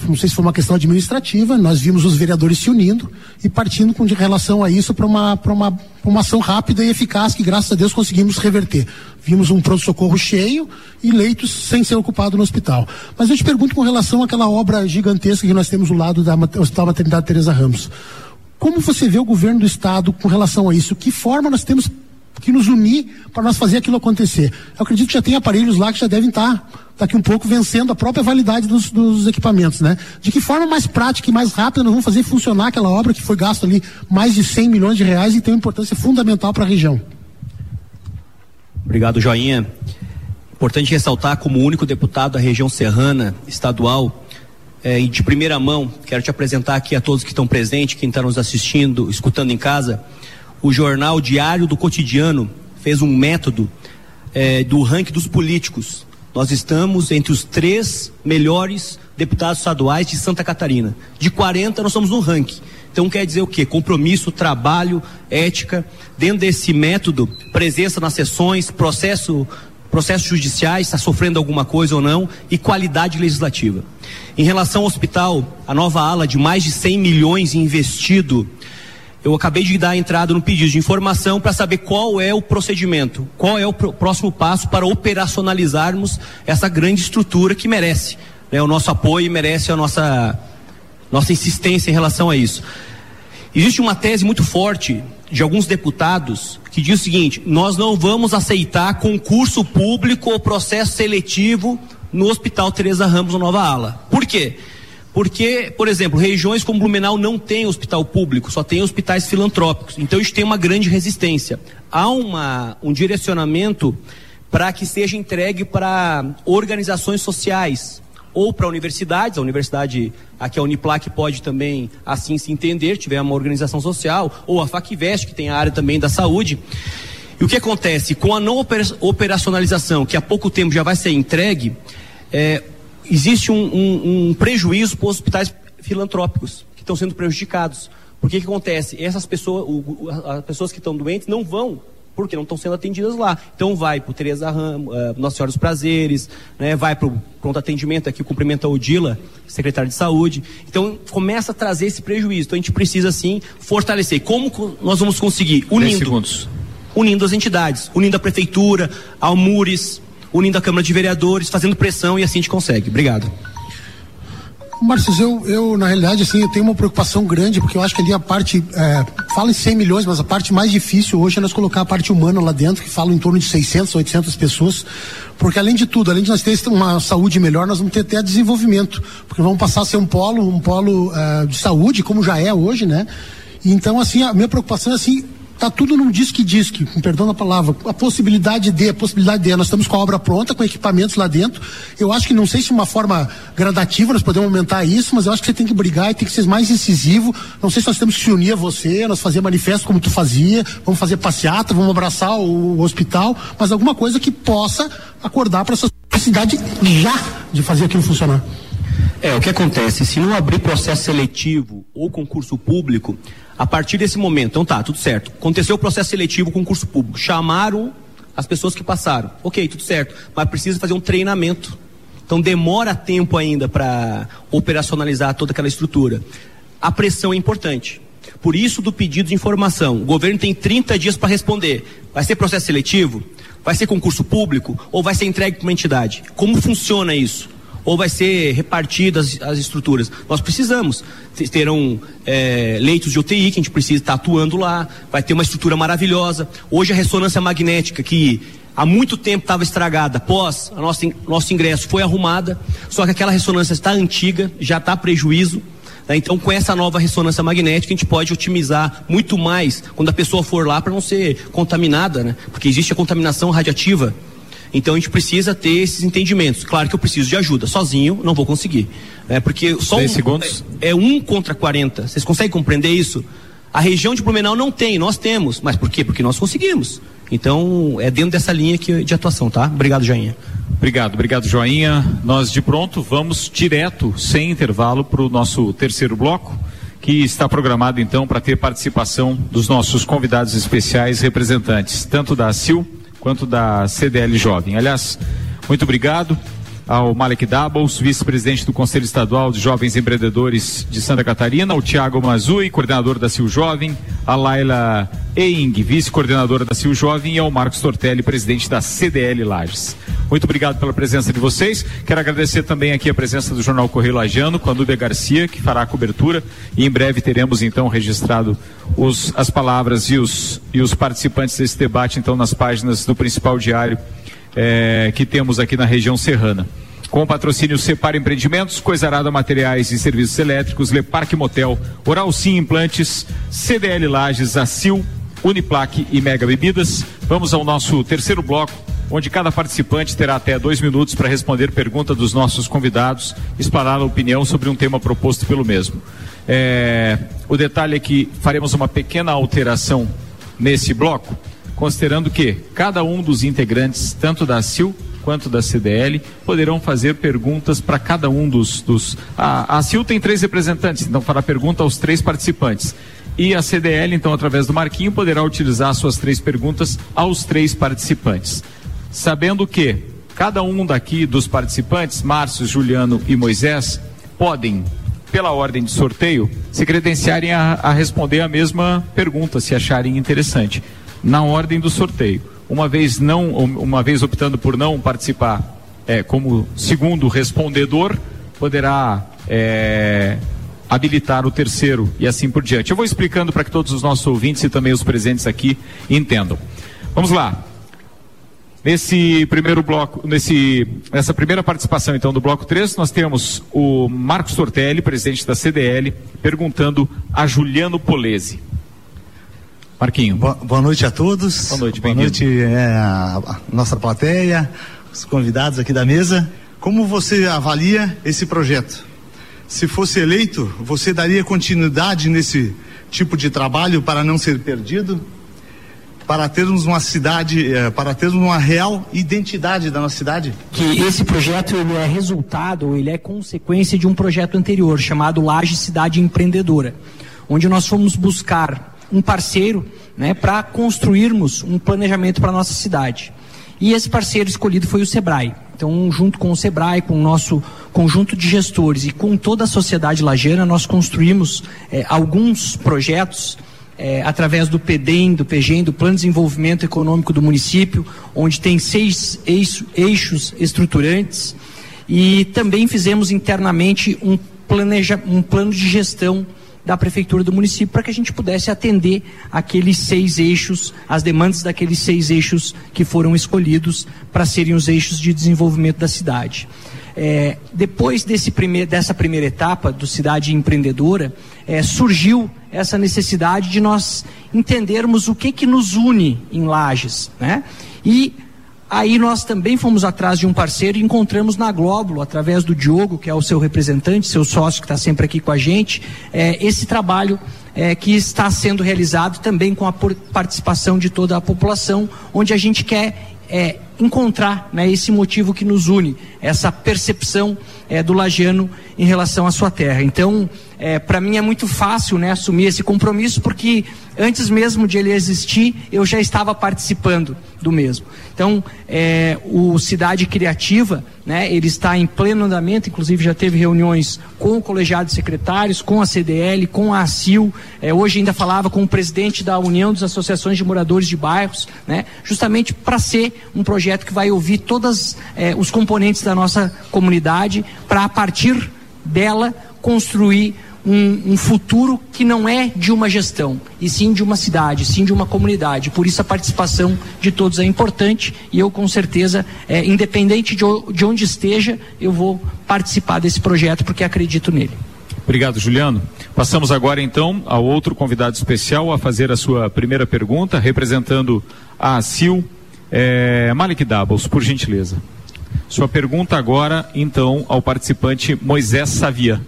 não sei se foi uma questão administrativa, nós vimos os vereadores se unindo e partindo com relação a isso para uma, uma, uma ação rápida e eficaz que, graças a Deus, conseguimos reverter. Vimos um pronto-socorro cheio e leitos sem ser ocupado no hospital. Mas eu te pergunto com relação àquela obra gigantesca que nós temos do lado do Hospital Maternidade Teresa Ramos. Como você vê o governo do estado com relação a isso? Que forma nós temos que nos unir para nós fazer aquilo acontecer? Eu acredito que já tem aparelhos lá que já devem estar daqui um pouco vencendo a própria validade dos, dos, equipamentos, né? De que forma mais prática e mais rápida nós vamos fazer funcionar aquela obra que foi gasto ali mais de 100 milhões de reais e tem uma importância fundamental para a região. Obrigado, Joinha. Importante ressaltar como único deputado da região serrana estadual é, e de primeira mão, quero te apresentar aqui a todos que estão presentes, quem está nos assistindo, escutando em casa, o jornal Diário do Cotidiano fez um método é, do ranking dos políticos nós estamos entre os três melhores deputados estaduais de Santa Catarina. De 40, nós somos no ranking. Então quer dizer o quê? Compromisso, trabalho, ética. Dentro desse método, presença nas sessões, processo, processos judiciais, está sofrendo alguma coisa ou não, e qualidade legislativa. Em relação ao hospital, a nova ala de mais de 100 milhões investido eu acabei de dar entrada no pedido de informação para saber qual é o procedimento, qual é o próximo passo para operacionalizarmos essa grande estrutura que merece né, o nosso apoio e merece a nossa, nossa insistência em relação a isso. Existe uma tese muito forte de alguns deputados que diz o seguinte: nós não vamos aceitar concurso público ou processo seletivo no Hospital Teresa Ramos, no Nova Ala. Por quê? Porque, por exemplo, regiões como Blumenau não tem hospital público, só tem hospitais filantrópicos. Então isso tem uma grande resistência. Há uma, um direcionamento para que seja entregue para organizações sociais ou para universidades. A universidade, aqui a Uniplac pode também assim se entender, tiver uma organização social, ou a Facvest, que tem a área também da saúde. E o que acontece? Com a não operacionalização, que há pouco tempo já vai ser entregue, é, existe um, um, um prejuízo para os hospitais filantrópicos que estão sendo prejudicados. Porque que acontece? Essas pessoas, o, as pessoas que estão doentes não vão porque não estão sendo atendidas lá. Então vai para o Teresa Ramos, uh, Nossa Senhora dos Prazeres, né, vai para o pronto atendimento aqui, cumprimenta o Dila, secretário de saúde. Então começa a trazer esse prejuízo. Então a gente precisa sim fortalecer. Como nós vamos conseguir? Unindo. Unindo as entidades, unindo a prefeitura, a Almures, unindo a Câmara de Vereadores, fazendo pressão e assim a gente consegue. Obrigado. Marcos, eu, eu, na realidade, assim, eu tenho uma preocupação grande, porque eu acho que ali a parte, é, fala em 100 milhões, mas a parte mais difícil hoje é nós colocar a parte humana lá dentro, que fala em torno de 600, 800 pessoas, porque além de tudo, além de nós termos uma saúde melhor, nós vamos ter até desenvolvimento, porque vamos passar a ser um polo, um polo é, de saúde, como já é hoje, né? Então, assim, a minha preocupação é assim, Tá tudo num disque-disque, com perdão da palavra. A possibilidade de, a possibilidade de. Nós estamos com a obra pronta, com equipamentos lá dentro. Eu acho que não sei se de uma forma gradativa nós podemos aumentar isso, mas eu acho que você tem que brigar e tem que ser mais incisivo. Não sei se nós temos que se unir a você, nós fazer manifesto como tu fazia, vamos fazer passeata, vamos abraçar o, o hospital, mas alguma coisa que possa acordar para essa cidade já de fazer aquilo funcionar. É, o que acontece, se não abrir processo seletivo ou concurso público, A partir desse momento, então tá, tudo certo. Aconteceu o processo seletivo, concurso público. Chamaram as pessoas que passaram. Ok, tudo certo. Mas precisa fazer um treinamento. Então demora tempo ainda para operacionalizar toda aquela estrutura. A pressão é importante. Por isso do pedido de informação. O governo tem 30 dias para responder. Vai ser processo seletivo? Vai ser concurso público? Ou vai ser entregue para uma entidade? Como funciona isso? Ou vai ser repartidas as, as estruturas? Nós precisamos. Terão é, leitos de UTI que a gente precisa estar atuando lá. Vai ter uma estrutura maravilhosa. Hoje a ressonância magnética que há muito tempo estava estragada, após a nossa, nosso ingresso foi arrumada, só que aquela ressonância está antiga, já está prejuízo. Né? Então, com essa nova ressonância magnética, a gente pode otimizar muito mais quando a pessoa for lá para não ser contaminada, né? porque existe a contaminação radiativa. Então a gente precisa ter esses entendimentos. Claro que eu preciso de ajuda. Sozinho não vou conseguir. Né? Porque só um, segundos. É, é um contra 40. Vocês conseguem compreender isso? A região de Blumenau não tem, nós temos. Mas por quê? Porque nós conseguimos. Então, é dentro dessa linha que, de atuação, tá? Obrigado, Joinha. Obrigado, obrigado, Joinha. Nós de pronto vamos direto, sem intervalo, para o nosso terceiro bloco, que está programado então para ter participação dos nossos convidados especiais representantes, tanto da CIL quanto da CDL Jovem. Aliás, muito obrigado ao Malek Doubles, vice-presidente do Conselho Estadual de Jovens Empreendedores de Santa Catarina, ao Tiago Mazui, coordenador da CIL Jovem, a Laila Eing, vice-coordenadora da CIL Jovem, e ao Marcos Tortelli, presidente da CDL Lages. Muito obrigado pela presença de vocês. Quero agradecer também aqui a presença do Jornal Correio Lajano, com a Núbia Garcia, que fará a cobertura, e em breve teremos então registrado os, as palavras e os, e os participantes desse debate, então, nas páginas do principal diário é, que temos aqui na região serrana. Com o patrocínio Separ Empreendimentos, Coisarada Materiais e Serviços Elétricos, Leparque Motel, Oral Sim Implantes, CDL Lages, Acil, Uniplaque e Mega Bebidas. Vamos ao nosso terceiro bloco, onde cada participante terá até dois minutos para responder pergunta dos nossos convidados, explanar a opinião sobre um tema proposto pelo mesmo. É, o detalhe é que faremos uma pequena alteração nesse bloco considerando que cada um dos integrantes, tanto da CIL quanto da CDL, poderão fazer perguntas para cada um dos. dos... A, a CIL tem três representantes, então fará pergunta aos três participantes. E a CDL, então, através do Marquinho, poderá utilizar suas três perguntas aos três participantes. Sabendo que cada um daqui dos participantes, Márcio, Juliano e Moisés, podem, pela ordem de sorteio, se credenciarem a, a responder a mesma pergunta, se acharem interessante na ordem do sorteio. Uma vez não, uma vez optando por não participar é, como segundo respondedor, poderá é, habilitar o terceiro e assim por diante. Eu vou explicando para que todos os nossos ouvintes e também os presentes aqui entendam. Vamos lá. Nesse primeiro bloco, nesse, nessa primeira participação então do bloco 3, nós temos o Marcos Tortelli, presidente da CDL, perguntando a Juliano Polese. Marquinho. Boa, boa, noite a todos. Boa noite, Boa noite é, a, a nossa plateia, os convidados aqui da mesa. Como você avalia esse projeto? Se fosse eleito, você daria continuidade nesse tipo de trabalho para não ser perdido? Para termos uma cidade, eh, para termos uma real identidade da nossa cidade? Que esse projeto ele é resultado, ele é consequência de um projeto anterior chamado Laje Cidade Empreendedora, onde nós fomos buscar um parceiro né, para construirmos um planejamento para a nossa cidade. E esse parceiro escolhido foi o Sebrae. Então, junto com o Sebrae, com o nosso conjunto de gestores e com toda a sociedade lajana, nós construímos é, alguns projetos é, através do PEDEM, do PEGEM, do Plano de Desenvolvimento Econômico do município, onde tem seis eixos estruturantes. E também fizemos internamente um, planeja, um plano de gestão da prefeitura do município para que a gente pudesse atender aqueles seis eixos, as demandas daqueles seis eixos que foram escolhidos para serem os eixos de desenvolvimento da cidade. É, depois desse primeir, dessa primeira etapa do Cidade Empreendedora, é, surgiu essa necessidade de nós entendermos o que que nos une em Lages, né? E Aí nós também fomos atrás de um parceiro e encontramos na Glóbulo, através do Diogo, que é o seu representante, seu sócio que está sempre aqui com a gente, é, esse trabalho é, que está sendo realizado também com a participação de toda a população, onde a gente quer é, encontrar né, esse motivo que nos une, essa percepção é, do lagiano em relação à sua terra. Então, é, para mim é muito fácil né, assumir esse compromisso, porque antes mesmo de ele existir, eu já estava participando do mesmo. Então, é, o Cidade Criativa, né, ele está em pleno andamento, inclusive já teve reuniões com o colegiado de secretários, com a CDL, com a ACIL, é, hoje ainda falava com o presidente da União das Associações de Moradores de Bairros, né, justamente para ser um projeto que vai ouvir todos é, os componentes da nossa comunidade, para a partir dela construir um, um, futuro que não é de uma gestão, e sim de uma cidade, sim de uma comunidade. Por isso a participação de todos é importante e eu com certeza, é, independente de, de onde esteja, eu vou participar desse projeto porque acredito nele. Obrigado, Juliano. Passamos agora então ao outro convidado especial a fazer a sua primeira pergunta, representando a ACIL, é, Malik Dabos, por gentileza. Sua pergunta agora, então, ao participante Moisés Savia.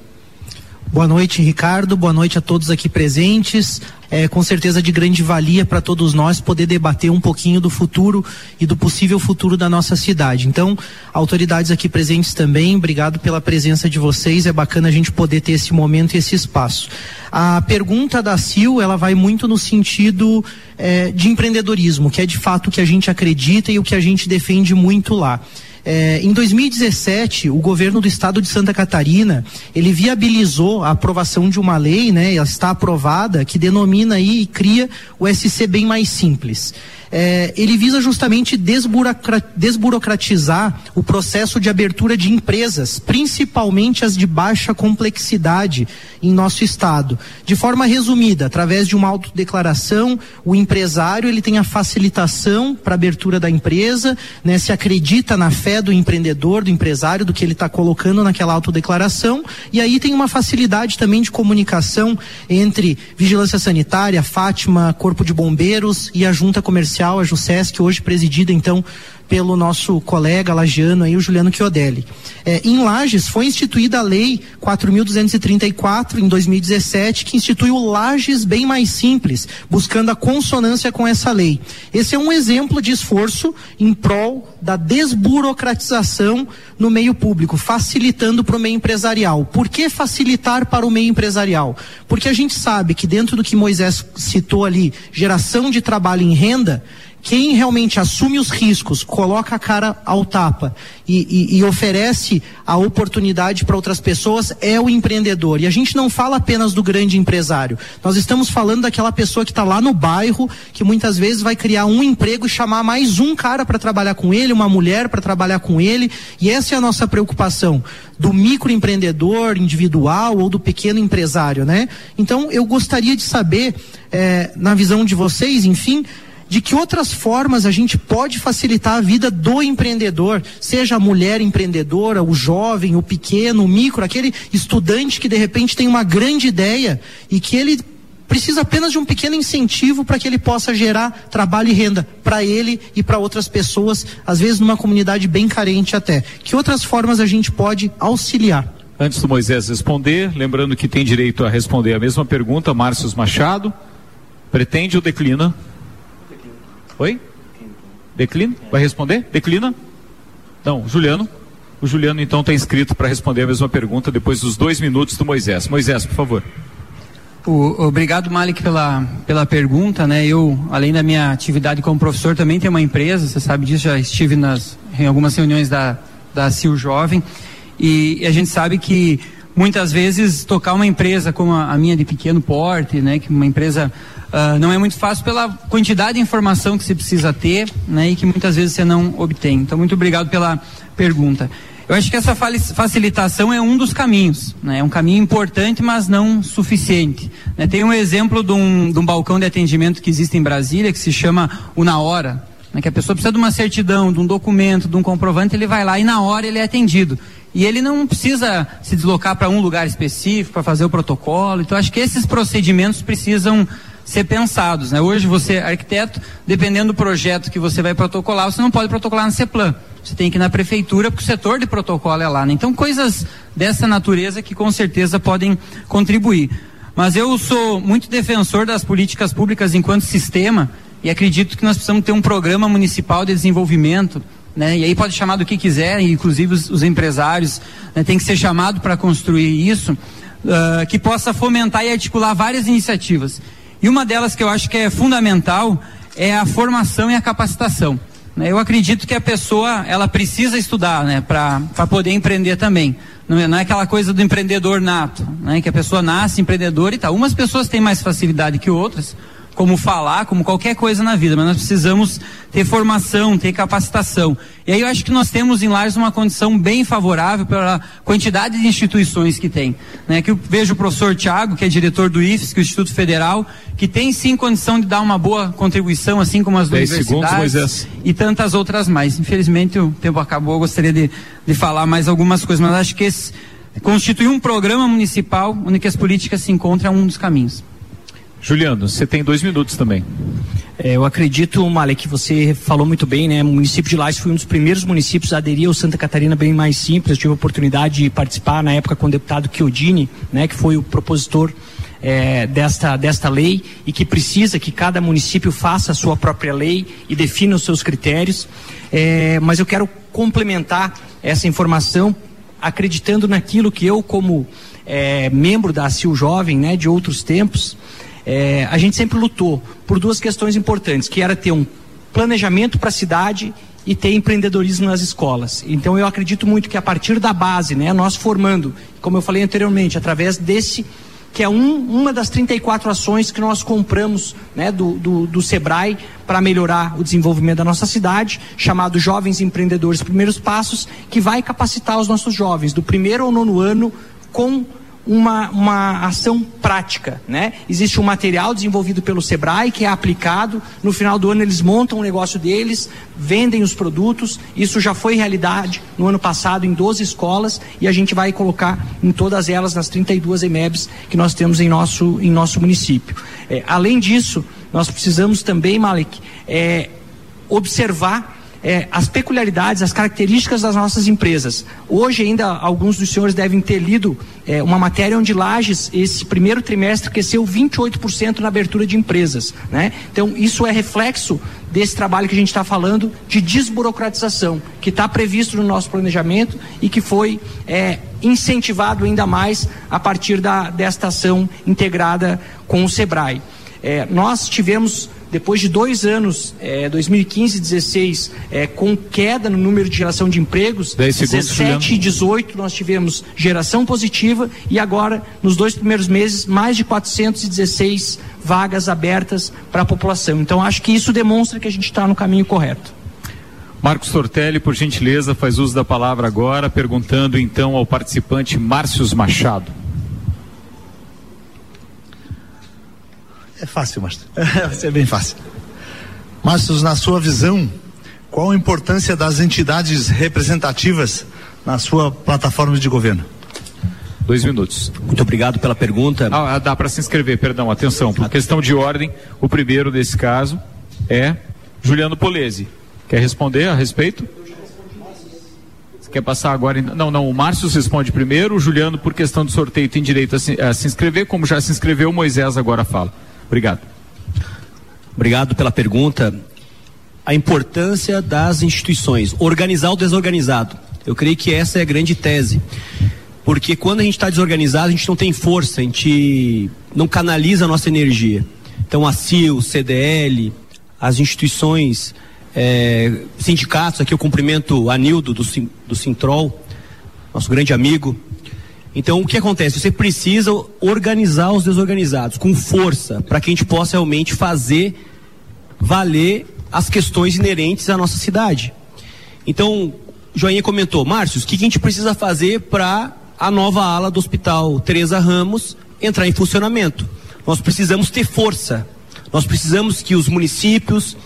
Boa noite, Ricardo. Boa noite a todos aqui presentes. É com certeza de grande valia para todos nós poder debater um pouquinho do futuro e do possível futuro da nossa cidade. Então, autoridades aqui presentes também, obrigado pela presença de vocês. É bacana a gente poder ter esse momento e esse espaço. A pergunta da Sil, ela vai muito no sentido é, de empreendedorismo, que é de fato o que a gente acredita e o que a gente defende muito lá. É, em 2017, o governo do estado de Santa Catarina, ele viabilizou a aprovação de uma lei, né, ela está aprovada, que denomina aí e cria o SC Bem Mais Simples é, ele visa justamente desburocratizar o processo de abertura de empresas, principalmente as de baixa complexidade em nosso estado. De forma resumida, através de uma autodeclaração, o empresário ele tem a facilitação para abertura da empresa, né, se acredita na fé do empreendedor, do empresário, do que ele está colocando naquela autodeclaração, e aí tem uma facilidade também de comunicação entre vigilância sanitária, Fátima, Corpo de Bombeiros e a Junta Comercial Social, a JUSESC, hoje presidida então pelo nosso colega lagiano aí, o Juliano Chiodelli. É, em Lages foi instituída a lei 4.234 em 2017, que institui o Lages bem mais simples, buscando a consonância com essa lei. Esse é um exemplo de esforço em prol da desburocratização no meio público, facilitando para o meio empresarial. Por que facilitar para o meio empresarial? Porque a gente sabe que dentro do que Moisés citou ali, geração de trabalho em renda, quem realmente assume os riscos, coloca a cara ao tapa e, e, e oferece a oportunidade para outras pessoas é o empreendedor. E a gente não fala apenas do grande empresário. Nós estamos falando daquela pessoa que está lá no bairro, que muitas vezes vai criar um emprego e chamar mais um cara para trabalhar com ele, uma mulher para trabalhar com ele. E essa é a nossa preocupação do microempreendedor individual ou do pequeno empresário, né? Então eu gostaria de saber, eh, na visão de vocês, enfim de que outras formas a gente pode facilitar a vida do empreendedor, seja a mulher empreendedora, o jovem, o pequeno, o micro, aquele estudante que de repente tem uma grande ideia e que ele precisa apenas de um pequeno incentivo para que ele possa gerar trabalho e renda para ele e para outras pessoas, às vezes numa comunidade bem carente até. Que outras formas a gente pode auxiliar? Antes do Moisés responder, lembrando que tem direito a responder a mesma pergunta, Márcio Machado. Pretende ou declina? Oi? Declina? Vai responder? Declina? Não, Juliano. O Juliano então está inscrito para responder a mesma pergunta depois dos dois minutos do Moisés. Moisés, por favor. O, obrigado, Malik, pela, pela pergunta. Né? Eu, além da minha atividade como professor, também tenho uma empresa, você sabe disso, já estive nas, em algumas reuniões da, da CIL Jovem. E, e a gente sabe que muitas vezes tocar uma empresa como a, a minha de pequeno porte, né, que uma empresa Uh, não é muito fácil pela quantidade de informação que você precisa ter né, e que muitas vezes você não obtém. Então, muito obrigado pela pergunta. Eu acho que essa facilitação é um dos caminhos, né? é um caminho importante, mas não suficiente. Né? Tem um exemplo de um, de um, balcão de atendimento que existe em Brasília, que se chama o Na Hora, né? que a pessoa precisa de uma certidão, de um documento, de um comprovante, ele vai lá e na hora ele é atendido. E ele não precisa se deslocar para um lugar específico para fazer o protocolo. Então, acho que esses procedimentos precisam ser pensados. Né? Hoje você, é arquiteto, dependendo do projeto que você vai protocolar, você não pode protocolar no CEPLAN. Você tem que ir na prefeitura, porque o setor de protocolo é lá. Né? Então, coisas dessa natureza que com certeza podem contribuir. Mas eu sou muito defensor das políticas públicas enquanto sistema e acredito que nós precisamos ter um programa municipal de desenvolvimento né? E aí pode chamar do que quiser, inclusive os, os empresários né, tem que ser chamado para construir isso, uh, que possa fomentar e articular várias iniciativas. E uma delas que eu acho que é fundamental é a formação e a capacitação. Eu acredito que a pessoa ela precisa estudar, né, para poder empreender também. Não é, não é, aquela coisa do empreendedor nato, né, que a pessoa nasce empreendedor e tal. Umas pessoas têm mais facilidade que outras, como falar, como qualquer coisa na vida, mas nós precisamos ter formação, ter capacitação. E aí eu acho que nós temos em Lages uma condição bem favorável pela quantidade de instituições que tem. Né? Que eu vejo o professor Tiago, que é diretor do IFES, que é o Instituto Federal, que tem sim condição de dar uma boa contribuição, assim como as universidades segundos, e tantas outras mais. Infelizmente o tempo acabou, eu gostaria de, de falar mais algumas coisas, mas acho que esse, constituir um programa municipal onde as políticas se encontram é um dos caminhos. Juliano, você tem dois minutos também. É, eu acredito, Male, que você falou muito bem, né? O município de Lages foi um dos primeiros municípios a aderir ao Santa Catarina bem mais simples. Eu tive a oportunidade de participar na época com o deputado Chiodini, né? Que foi o propositor é, desta, desta lei e que precisa que cada município faça a sua própria lei e defina os seus critérios. É, mas eu quero complementar essa informação acreditando naquilo que eu, como é, membro da CIL Jovem, né, de outros tempos, é, a gente sempre lutou por duas questões importantes, que era ter um planejamento para a cidade e ter empreendedorismo nas escolas. Então eu acredito muito que a partir da base, né, nós formando, como eu falei anteriormente, através desse que é um, uma das 34 ações que nós compramos né, do, do, do Sebrae para melhorar o desenvolvimento da nossa cidade, chamado Jovens Empreendedores Primeiros Passos, que vai capacitar os nossos jovens do primeiro ao nono ano com uma, uma ação prática, né? Existe um material desenvolvido pelo Sebrae que é aplicado, no final do ano eles montam o negócio deles, vendem os produtos, isso já foi realidade no ano passado em 12 escolas e a gente vai colocar em todas elas nas 32 EMEBs que nós temos em nosso, em nosso município. É, além disso, nós precisamos também, Malik, é, observar é, as peculiaridades, as características das nossas empresas. Hoje ainda alguns dos senhores devem ter lido é, uma matéria onde Lages, esse primeiro trimestre, cresceu 28% na abertura de empresas. Né? Então isso é reflexo desse trabalho que a gente está falando de desburocratização, que está previsto no nosso planejamento e que foi é, incentivado ainda mais a partir da, desta ação integrada com o SEBRAE. É, nós tivemos depois de dois anos, é, 2015 e 2016, é, com queda no número de geração de empregos, 17 e 18 nós tivemos geração positiva e agora, nos dois primeiros meses, mais de 416 vagas abertas para a população. Então, acho que isso demonstra que a gente está no caminho correto. Marcos Tortelli, por gentileza, faz uso da palavra agora, perguntando então ao participante Márcios Machado. É fácil, Márcio. Ser bem fácil. Márcio, na sua visão, qual a importância das entidades representativas na sua plataforma de governo? Dois minutos. Muito obrigado pela pergunta. Ah, ah dá para se inscrever, perdão, atenção, por questão de ordem, o primeiro desse caso é Juliano Polese. Quer responder a respeito? Você quer passar agora? Não, não, o Márcio responde primeiro, o Juliano, por questão de sorteio, tem direito a se, a se inscrever, como já se inscreveu, o Moisés agora fala. Obrigado. Obrigado pela pergunta. A importância das instituições, organizar o desorganizado. Eu creio que essa é a grande tese. Porque quando a gente está desorganizado, a gente não tem força, a gente não canaliza a nossa energia. Então a CIL, CDL, as instituições, é, sindicatos, aqui eu cumprimento a Nildo do, do Sintrol, nosso grande amigo, então, o que acontece? Você precisa organizar os desorganizados com força para que a gente possa realmente fazer valer as questões inerentes à nossa cidade. Então, Joinha comentou, Márcio, o que a gente precisa fazer para a nova ala do Hospital Teresa Ramos entrar em funcionamento? Nós precisamos ter força. Nós precisamos que os municípios,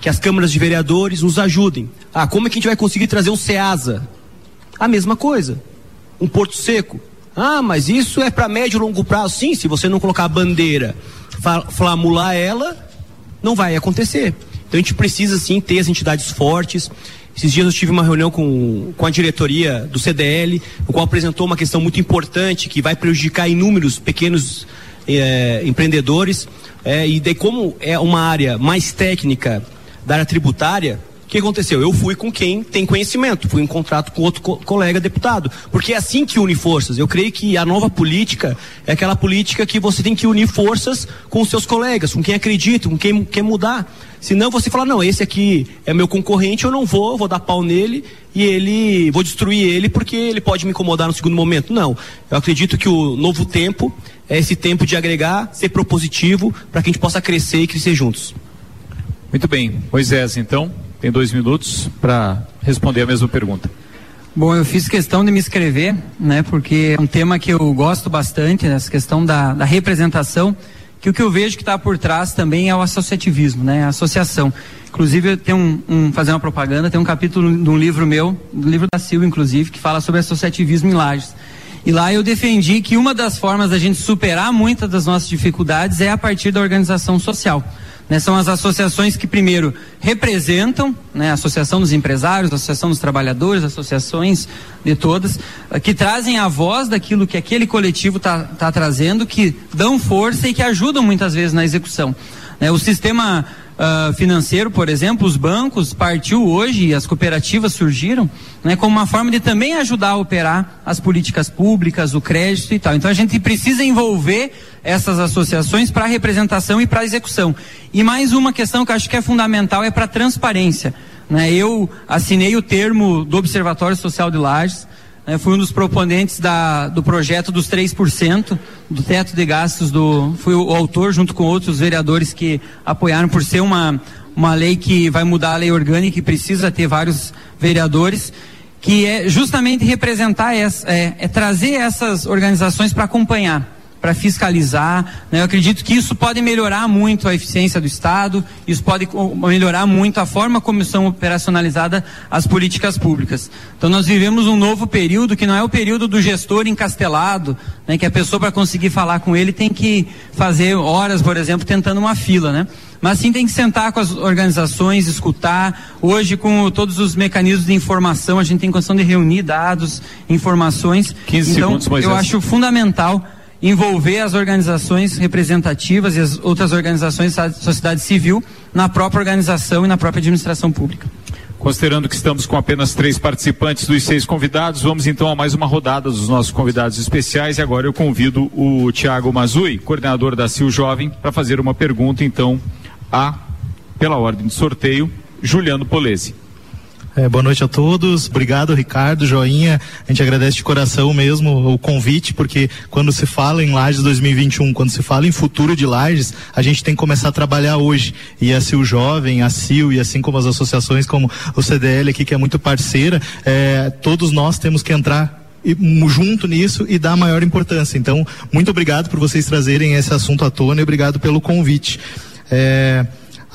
que as câmaras de vereadores nos ajudem. Ah, como é que a gente vai conseguir trazer um SEASA? A mesma coisa um porto seco. Ah, mas isso é para médio e longo prazo. Sim, se você não colocar a bandeira, flamular ela, não vai acontecer. Então a gente precisa sim ter as entidades fortes. Esses dias eu tive uma reunião com, com a diretoria do CDL, o qual apresentou uma questão muito importante que vai prejudicar inúmeros pequenos eh, empreendedores. Eh, e daí, como é uma área mais técnica da área tributária, O que aconteceu? Eu fui com quem tem conhecimento, fui em contrato com outro co colega deputado, porque é assim que une forças. Eu creio que a nova política é aquela política que você tem que unir forças com seus colegas, com quem acredita, com quem quer mudar. Senão você fala, não, esse aqui é meu concorrente, eu não vou, vou dar pau nele e ele, vou destruir ele porque ele pode me incomodar no segundo momento. Não. Eu acredito que o novo tempo é esse tempo de agregar, ser propositivo, para que a gente possa crescer e crescer juntos. Muito bem. Moisés, então tem dois minutos para responder a mesma pergunta. Bom, eu fiz questão de me inscrever, né, porque é um tema que eu gosto bastante, essa questão da, da representação, que o que eu vejo que está por trás também é o associativismo, né, a associação. Inclusive, tem um, um, fazer uma propaganda, tem um capítulo de um livro meu, do livro da Silva, inclusive, que fala sobre associativismo em Lages. E lá eu defendi que uma das formas da gente superar muitas das nossas dificuldades é a partir da organização social. Né, são as associações que primeiro representam, né, a Associação dos Empresários, a Associação dos Trabalhadores, associações de todas, eh, que trazem a voz daquilo que aquele coletivo está tá trazendo, que dão força e que ajudam muitas vezes na execução. Né, o sistema uh, financeiro, por exemplo, os bancos partiu hoje e as cooperativas surgiram, né, como uma forma de também ajudar a operar as políticas públicas, o crédito e tal. Então a gente precisa envolver essas associações para representação e para execução. E mais uma questão que eu acho que é fundamental é para transparência. Né? Eu assinei o termo do Observatório Social de Lages, né, fui um dos proponentes da, do projeto dos 3% do teto de gastos do. Fui o, o autor, junto com outros vereadores que apoiaram por ser uma, uma lei que vai mudar a lei orgânica e precisa ter vários vereadores, que é justamente representar, essa, é, é trazer essas organizações para acompanhar para fiscalizar. Né? Eu acredito que isso pode melhorar muito a eficiência do Estado, isso pode melhorar muito a forma como são operacionalizadas as políticas públicas. Então nós vivemos um novo período que não é o período do gestor encastelado, né? que a pessoa para conseguir falar com ele tem que fazer horas, por exemplo, tentando uma fila, né? mas sim tem que sentar com as organizações, escutar. Hoje, com todos os mecanismos de informação, a gente tem condição de reunir dados, informações. 15 então, segundos, eu acho fundamental envolver as organizações representativas e as outras organizações da sociedade civil na própria organização e na própria administração pública. Considerando que estamos com apenas três participantes dos seis convidados, vamos então a mais uma rodada dos nossos convidados especiais e agora eu convido o Tiago Mazui, coordenador da CIL Jovem, para fazer uma pergunta então a, pela ordem de sorteio, Juliano Polese. É, boa noite a todos. Obrigado, Ricardo, joinha. A gente agradece de coração mesmo o convite, porque quando se fala em Lages 2021, quando se fala em futuro de Lages, a gente tem que começar a trabalhar hoje. E a CIL Jovem, a CIL e assim como as associações como o CDL aqui, que é muito parceira, é, todos nós temos que entrar junto nisso e dar maior importância. Então, muito obrigado por vocês trazerem esse assunto à tona e obrigado pelo convite. É,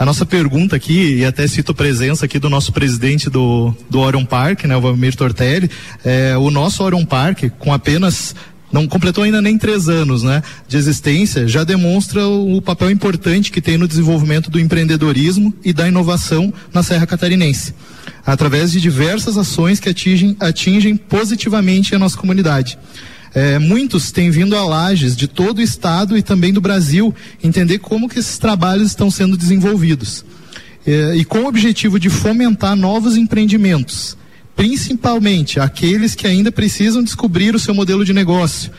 a nossa pergunta aqui, e até cito presença aqui do nosso presidente do, do Orion Park, né, o Valmir Tortelli, é, o nosso Orion Park, com apenas não completou ainda nem três anos né, de existência, já demonstra o papel importante que tem no desenvolvimento do empreendedorismo e da inovação na Serra Catarinense, através de diversas ações que atingem, atingem positivamente a nossa comunidade. É, muitos têm vindo a Lages de todo o estado e também do Brasil entender como que esses trabalhos estão sendo desenvolvidos. É, e com o objetivo de fomentar novos empreendimentos, principalmente aqueles que ainda precisam descobrir o seu modelo de negócio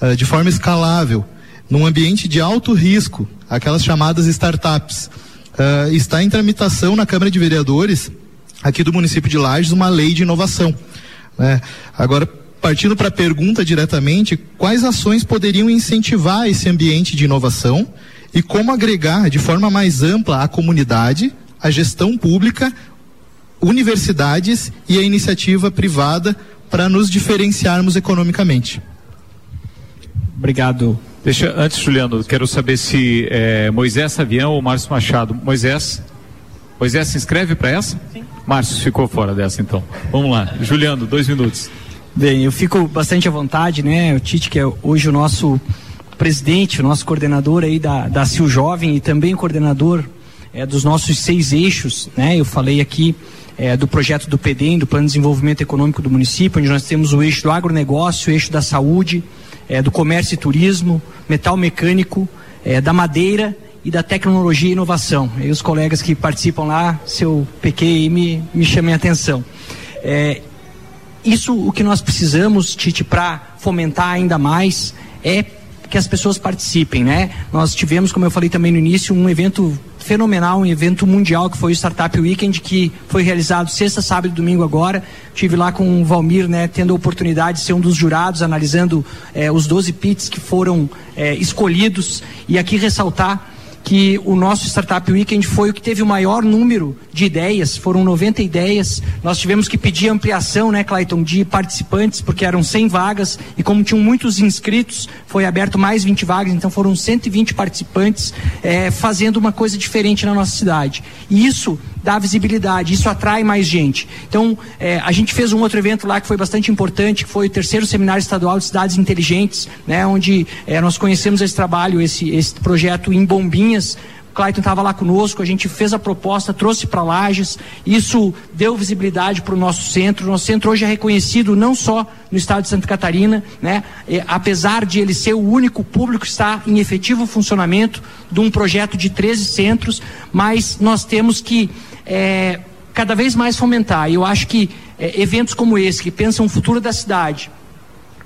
é, de forma escalável, num ambiente de alto risco, aquelas chamadas startups. É, está em tramitação na Câmara de Vereadores aqui do município de Lages uma lei de inovação. Né? Agora, partindo para a pergunta diretamente, quais ações poderiam incentivar esse ambiente de inovação e como agregar de forma mais ampla a comunidade, a gestão pública, universidades e a iniciativa privada para nos diferenciarmos economicamente? Obrigado. Deixa, antes, Juliano, quero saber se é, Moisés Savião ou Márcio Machado. Moisés, Moisés se inscreve para essa? Sim. Márcio ficou fora dessa, então. Vamos lá. Juliano, dois minutos. Bem, eu fico bastante à vontade, né? O Tite, que é hoje o nosso presidente, o nosso coordenador aí da, da CIL Jovem e também coordenador é, dos nossos seis eixos, né? Eu falei aqui é, do projeto do PEDEM, do Plano de Desenvolvimento Econômico do município, onde nós temos o eixo do agronegócio, o eixo da saúde, é, do comércio e turismo, metal mecânico, é, da madeira e da tecnologia e inovação. E os colegas que participam lá, se eu pequei, me, me chamem a atenção. É, isso o que nós precisamos, Tite, para fomentar ainda mais é que as pessoas participem, né? Nós tivemos, como eu falei também no início, um evento fenomenal, um evento mundial que foi o Startup Weekend, que foi realizado sexta, sábado e domingo agora. Tive lá com o Valmir, né, tendo a oportunidade de ser um dos jurados, analisando eh, os 12 pits que foram eh, escolhidos. E aqui ressaltar que o nosso Startup Weekend foi o que teve o maior número de ideias, foram 90 ideias. Nós tivemos que pedir ampliação, né, Clayton, de participantes, porque eram 100 vagas e como tinham muitos inscritos, foi aberto mais 20 vagas, então foram 120 participantes é, fazendo uma coisa diferente na nossa cidade. E isso dá visibilidade, isso atrai mais gente. Então, é, a gente fez um outro evento lá que foi bastante importante, que foi o terceiro seminário estadual de cidades inteligentes, né, onde é, nós conhecemos esse trabalho, esse, esse projeto em Bombinhas, Clayton estava lá conosco, a gente fez a proposta, trouxe para Lages, isso deu visibilidade para o nosso centro. Nosso centro hoje é reconhecido não só no estado de Santa Catarina, né? E, apesar de ele ser o único público que está em efetivo funcionamento de um projeto de 13 centros, mas nós temos que é, cada vez mais fomentar. E eu acho que é, eventos como esse, que pensam o futuro da cidade,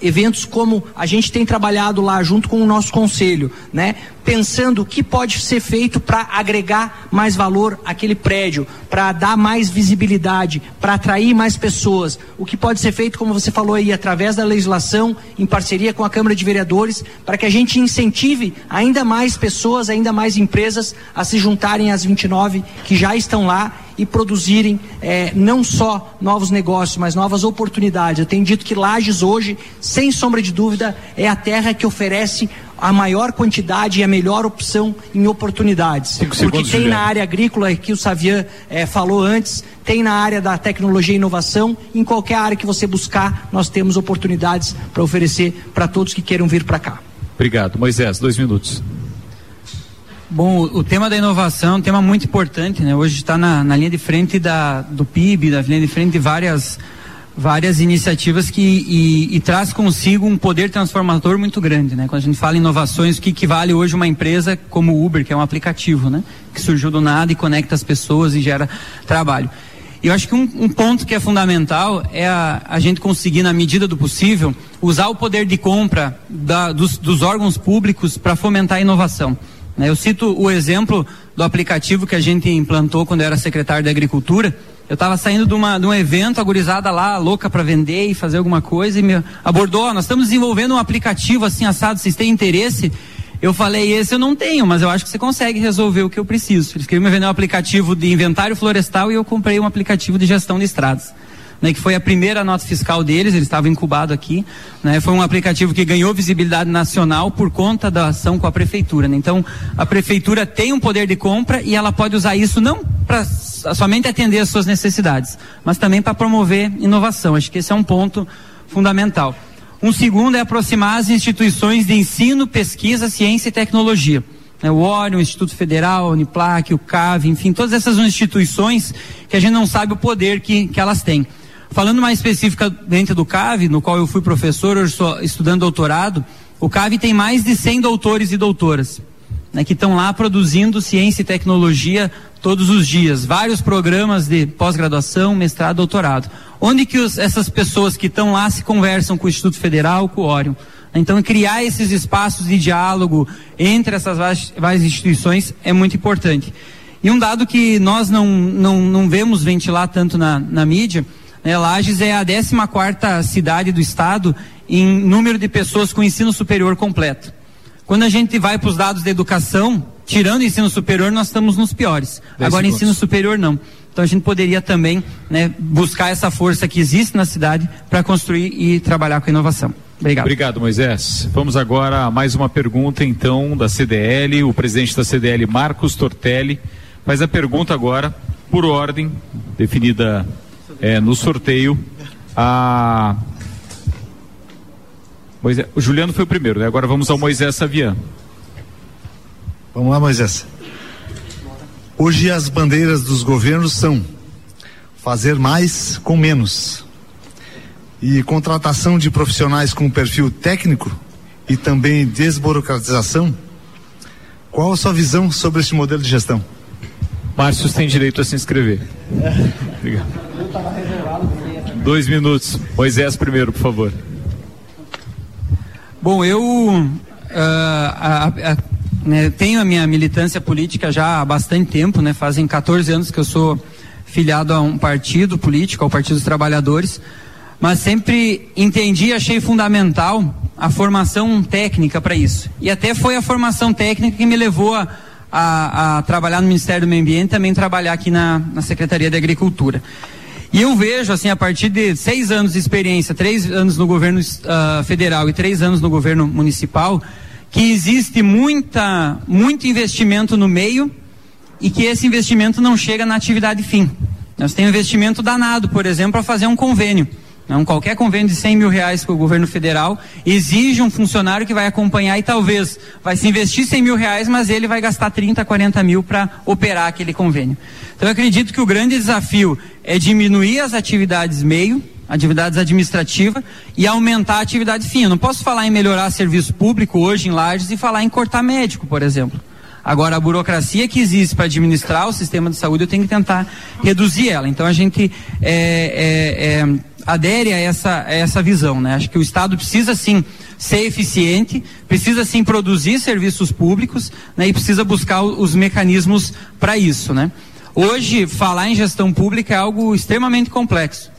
eventos como a gente tem trabalhado lá junto com o nosso conselho, né? Pensando o que pode ser feito para agregar mais valor àquele prédio, para dar mais visibilidade, para atrair mais pessoas. O que pode ser feito, como você falou aí, através da legislação, em parceria com a Câmara de Vereadores, para que a gente incentive ainda mais pessoas, ainda mais empresas a se juntarem às 29 que já estão lá e produzirem é, não só novos negócios, mas novas oportunidades. Eu tenho dito que Lages hoje, sem sombra de dúvida, é a terra que oferece a maior quantidade e a melhor opção em oportunidades. Porque tem Juliano. na área agrícola, que o Savian é, falou antes, tem na área da tecnologia e inovação, em qualquer área que você buscar, nós temos oportunidades para oferecer para todos que queiram vir para cá. Obrigado. Moisés, dois minutos. Bom, o tema da inovação é um tema muito importante, né? Hoje está na, na, linha de frente da, do PIB, da linha de frente de várias, várias iniciativas que e, e, traz consigo um poder transformador muito grande, né? Quando a gente fala em inovações, o que equivale hoje uma empresa como o Uber, que é um aplicativo, né? Que surgiu do nada e conecta as pessoas e gera trabalho. E eu acho que um, um, ponto que é fundamental é a, a, gente conseguir, na medida do possível, usar o poder de compra da, dos, dos órgãos públicos para fomentar a inovação. Né? Eu cito o exemplo do aplicativo que a gente implantou quando eu era secretário da Agricultura. Eu estava saindo de, uma, de um evento, agorizada lá, louca para vender e fazer alguma coisa, e me abordou, nós estamos desenvolvendo um aplicativo assim assado, vocês têm interesse? Eu falei, esse eu não tenho, mas eu acho que você consegue resolver o que eu preciso. Eles queriam me vender um aplicativo de inventário florestal e eu comprei um aplicativo de gestão de estradas né, que foi a primeira nota fiscal deles, ele estava incubado aqui, né, foi um aplicativo que ganhou visibilidade nacional por conta da ação com a prefeitura. Né? Então, a prefeitura tem um poder de compra e ela pode usar isso não para somente atender as suas necessidades, mas também para promover inovação. Acho que esse é um ponto fundamental. Um segundo é aproximar as instituições de ensino, pesquisa, ciência e tecnologia. Né, o Orion, o Instituto Federal, o Uniplac, o CAV, enfim, todas essas instituições que a gente não sabe o poder que, que elas têm. Falando mais especificamente do CAV, no qual eu fui professor, hoje estou estudando doutorado, o CAV tem mais de 100 doutores e doutoras, né, que estão lá produzindo ciência e tecnologia todos os dias, vários programas de pós-graduação, mestrado, doutorado. Onde que os, essas pessoas que estão lá se conversam com o Instituto Federal, com o Orion? Então, criar esses espaços de diálogo entre essas várias instituições é muito importante. E um dado que nós não, não, não vemos ventilar tanto na, na mídia né, Lages é a 14 cidade do estado em número de pessoas com ensino superior completo. Quando a gente vai para os dados da educação, tirando o ensino superior, nós estamos nos piores. Agora, segundos. ensino superior, não. Então, a gente poderia também né, buscar essa força que existe na cidade para construir e trabalhar com inovação. Obrigado. Obrigado, Moisés. Vamos agora a mais uma pergunta, então, da CDL. O presidente da CDL, Marcos Tortelli, faz a pergunta agora, por ordem, definida é, no sorteio a. Moisés, o Juliano foi o primeiro, né? Agora vamos ao Moisés Savian. Vamos lá, Moisés. Hoje as bandeiras dos governos são fazer mais com menos. E contratação de profissionais com perfil técnico e também desburocratização Qual a sua visão sobre este modelo de gestão? Márcio tem direito a se inscrever. Obrigado. Dois minutos. Moisés primeiro, por favor. Bom, eu uh, a, a, né, tenho a minha militância política já há bastante tempo, né? Fazem 14 anos que eu sou filiado a um partido político, ao Partido dos Trabalhadores, mas sempre entendi e achei fundamental a formação técnica para isso. E até foi a formação técnica que me levou a, a, a, trabalhar no Ministério do Meio Ambiente também trabalhar aqui na, na Secretaria de Agricultura. E eu vejo, assim, a partir de seis anos de experiência, três anos no governo uh, federal e três anos no governo municipal, que existe muita, muito investimento no meio e que esse investimento não chega na atividade fim. Nós temos investimento danado, por exemplo, para fazer um convênio. Não, qualquer convênio de 100 mil reais com o governo federal exige um funcionário que vai acompanhar e talvez vai se investir 100 mil reais, mas ele vai gastar 30, 40 mil para operar aquele convênio. Então eu acredito que o grande desafio é diminuir as atividades meio, atividades administrativas e aumentar a atividade fim. Eu não posso falar em melhorar serviço público hoje em Lages e falar em cortar médico, por exemplo. Agora, a burocracia que existe para administrar o sistema de saúde, eu tenho que tentar reduzir ela. Então, a gente é, é, é, adere a essa, a essa visão. Né? Acho que o Estado precisa, sim, ser eficiente, precisa, sim, produzir serviços públicos né? e precisa buscar os mecanismos para isso. Né? Hoje, falar em gestão pública é algo extremamente complexo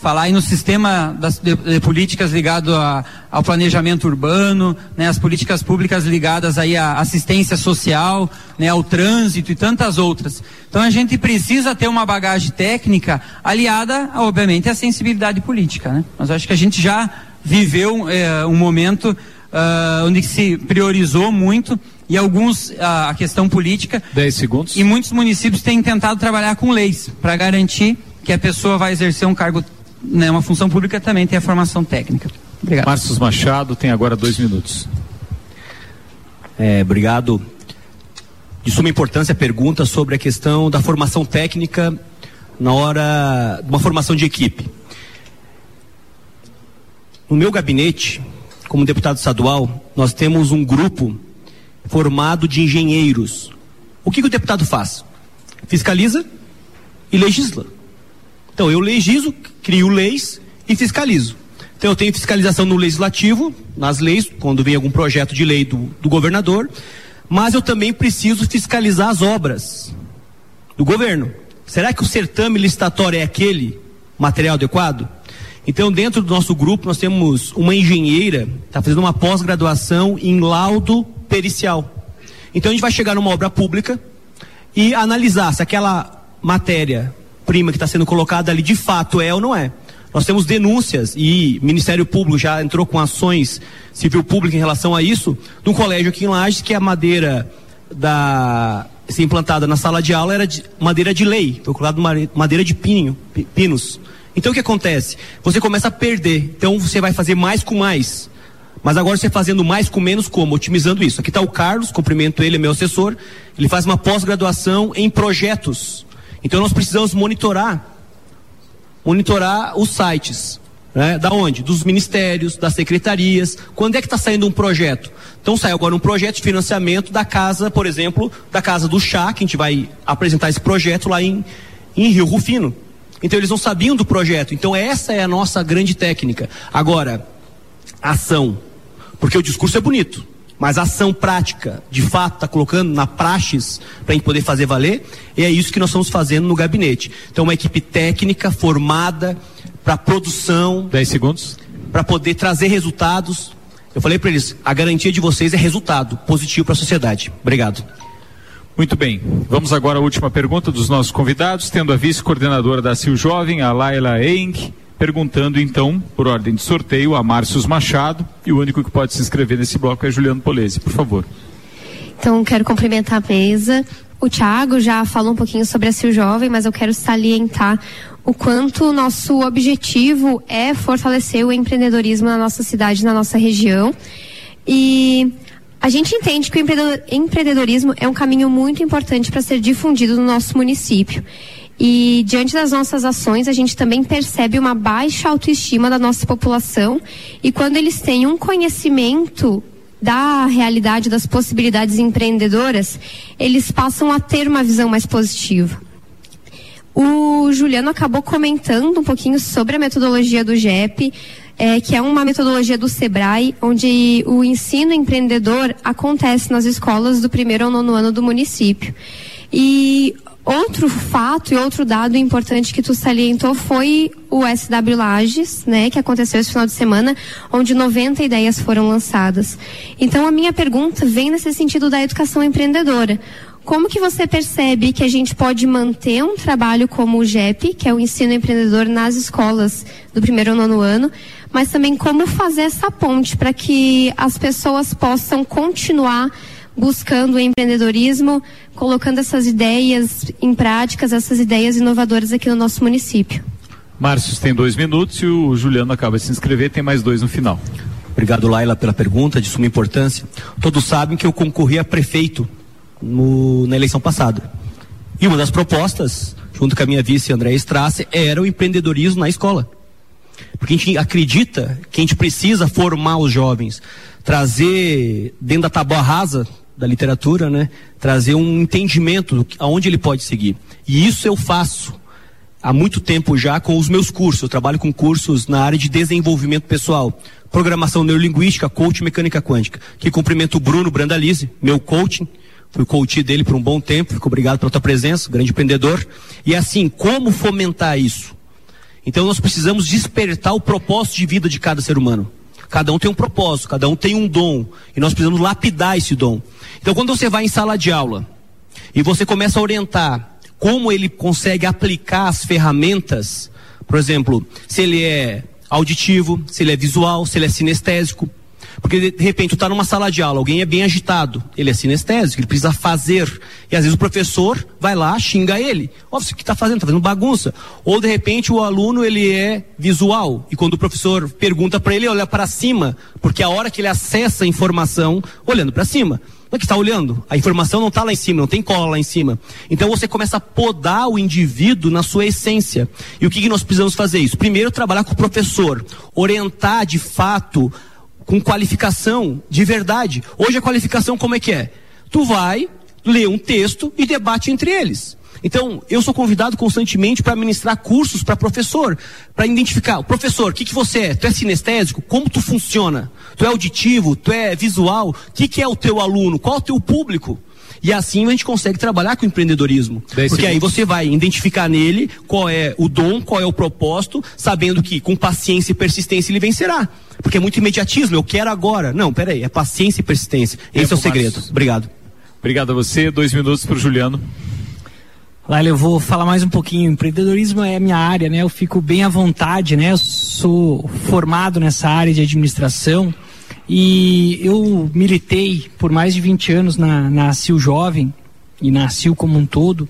falar aí no sistema das, de, de políticas ligado a, ao planejamento urbano, né, as políticas públicas ligadas aí à assistência social, né, ao trânsito e tantas outras. Então a gente precisa ter uma bagagem técnica aliada, obviamente, à sensibilidade política, né? Mas acho que a gente já viveu é, um momento uh, onde se priorizou muito e alguns uh, a questão política. 10 segundos. E muitos municípios têm tentado trabalhar com leis para garantir que a pessoa vai exercer um cargo né, uma função pública também tem a formação técnica. Obrigado. Márcio Machado tem agora dois minutos. É, obrigado. De suma importância a pergunta sobre a questão da formação técnica na hora de uma formação de equipe. No meu gabinete, como deputado estadual, nós temos um grupo formado de engenheiros. O que, que o deputado faz? Fiscaliza e legisla. Então eu legiso, crio leis e fiscalizo. Então eu tenho fiscalização no legislativo, nas leis, quando vem algum projeto de lei do, do governador, mas eu também preciso fiscalizar as obras do governo. Será que o certame licitatório é aquele material adequado? Então, dentro do nosso grupo, nós temos uma engenheira, está fazendo uma pós-graduação em laudo pericial. Então, a gente vai chegar numa obra pública e analisar se aquela matéria prima que está sendo colocada ali de fato é ou não é. Nós temos denúncias e o Ministério Público já entrou com ações civil pública em relação a isso, de um colégio aqui em Lages que a madeira da ser implantada na sala de aula era de madeira de lei, foi madeira de pinho, pinos. Então o que acontece? Você começa a perder. Então você vai fazer mais com mais. Mas agora você fazendo mais com menos como? Otimizando isso. Aqui está o Carlos, cumprimento ele, é meu assessor. Ele faz uma pós-graduação em projetos. Então nós precisamos monitorar, monitorar os sites. Né? Da onde? Dos ministérios, das secretarias. Quando é que está saindo um projeto? Então sai agora um projeto de financiamento da casa, por exemplo, da casa do chá, que a gente vai apresentar esse projeto lá em, em Rio Rufino. Então eles não sabiam do projeto. Então essa é a nossa grande técnica. Agora, ação. Porque o discurso é bonito mas a ação prática, de fato, está colocando na praxis para a gente poder fazer valer, e é isso que nós estamos fazendo no gabinete. Então, uma equipe técnica formada para produção. 10 segundos. Para poder trazer resultados. Eu falei para eles: a garantia de vocês é resultado positivo para a sociedade. Obrigado. Muito bem. Vamos agora à última pergunta dos nossos convidados, tendo a vice-coordenadora da CIL Jovem, a Laila Eng perguntando então, por ordem de sorteio, a Márcios Machado, e o único que pode se inscrever nesse bloco é Juliano Polese, por favor. Então, quero cumprimentar a mesa. O Thiago já falou um pouquinho sobre a CIL Jovem, mas eu quero salientar o quanto o nosso objetivo é fortalecer o empreendedorismo na nossa cidade, na nossa região. E a gente entende que o empreendedorismo é um caminho muito importante para ser difundido no nosso município. E diante das nossas ações, a gente também percebe uma baixa autoestima da nossa população. E quando eles têm um conhecimento da realidade das possibilidades empreendedoras, eles passam a ter uma visão mais positiva. O Juliano acabou comentando um pouquinho sobre a metodologia do GEP, é, que é uma metodologia do SEBRAE, onde o ensino empreendedor acontece nas escolas do primeiro ao nono ano do município. E outro fato e outro dado importante que tu salientou foi o SW Lages, né, que aconteceu esse final de semana, onde 90 ideias foram lançadas. Então a minha pergunta vem nesse sentido da educação empreendedora. Como que você percebe que a gente pode manter um trabalho como o GEP, que é o ensino empreendedor nas escolas do primeiro ao nono ano, mas também como fazer essa ponte para que as pessoas possam continuar buscando o empreendedorismo, colocando essas ideias em práticas, essas ideias inovadoras aqui no nosso município. Márcio tem dois minutos e o Juliano acaba de se inscrever, tem mais dois no final. Obrigado, Laila, pela pergunta de suma importância. Todos sabem que eu concorri a prefeito no, na eleição passada. E uma das propostas, junto com a minha vice André Strasse, era o empreendedorismo na escola. Porque a gente acredita que a gente precisa formar os jovens, trazer dentro da tábua rasa da literatura, né? Trazer um entendimento aonde ele pode seguir. E isso eu faço há muito tempo já com os meus cursos. Eu trabalho com cursos na área de desenvolvimento pessoal, programação neurolinguística, coach mecânica quântica. Que cumprimento o Bruno Brandalize, meu coaching. Fui coach dele por um bom tempo. Fico obrigado pela tua presença, grande empreendedor. E assim, como fomentar isso? Então nós precisamos despertar o propósito de vida de cada ser humano. Cada um tem um propósito, cada um tem um dom. E nós precisamos lapidar esse dom. Então, quando você vai em sala de aula e você começa a orientar como ele consegue aplicar as ferramentas, por exemplo, se ele é auditivo, se ele é visual, se ele é sinestésico, porque de repente tu está numa sala de aula, alguém é bem agitado, ele é sinestésico, ele precisa fazer. E às vezes o professor vai lá, xinga ele. Ó, você que está fazendo? Está fazendo bagunça. Ou de repente o aluno ele é visual. E quando o professor pergunta para ele, ele olha para cima, porque a hora que ele acessa a informação, olhando para cima. Não é que está olhando? A informação não está lá em cima, não tem cola lá em cima. Então você começa a podar o indivíduo na sua essência. E o que, que nós precisamos fazer isso? Primeiro, trabalhar com o professor, orientar de fato com qualificação de verdade. Hoje a qualificação como é que é? Tu vai ler um texto e debate entre eles. Então, eu sou convidado constantemente para ministrar cursos para professor, para identificar, professor, o que, que você é? Tu é sinestésico? Como tu funciona? Tu é auditivo? Tu é visual? O que, que é o teu aluno? Qual o teu público? E assim a gente consegue trabalhar com o empreendedorismo. Porque segundos. aí você vai identificar nele qual é o dom, qual é o propósito, sabendo que com paciência e persistência ele vencerá. Porque é muito imediatismo, eu quero agora. Não, peraí, é paciência e persistência. Esse é o segredo. Marcos. Obrigado. Obrigado a você. Dois minutos para o Juliano. Laila, eu vou falar mais um pouquinho. Empreendedorismo é a minha área, né? Eu fico bem à vontade, né? Eu sou formado nessa área de administração. E eu militei por mais de 20 anos na, na CIL Jovem e na CIL como um todo.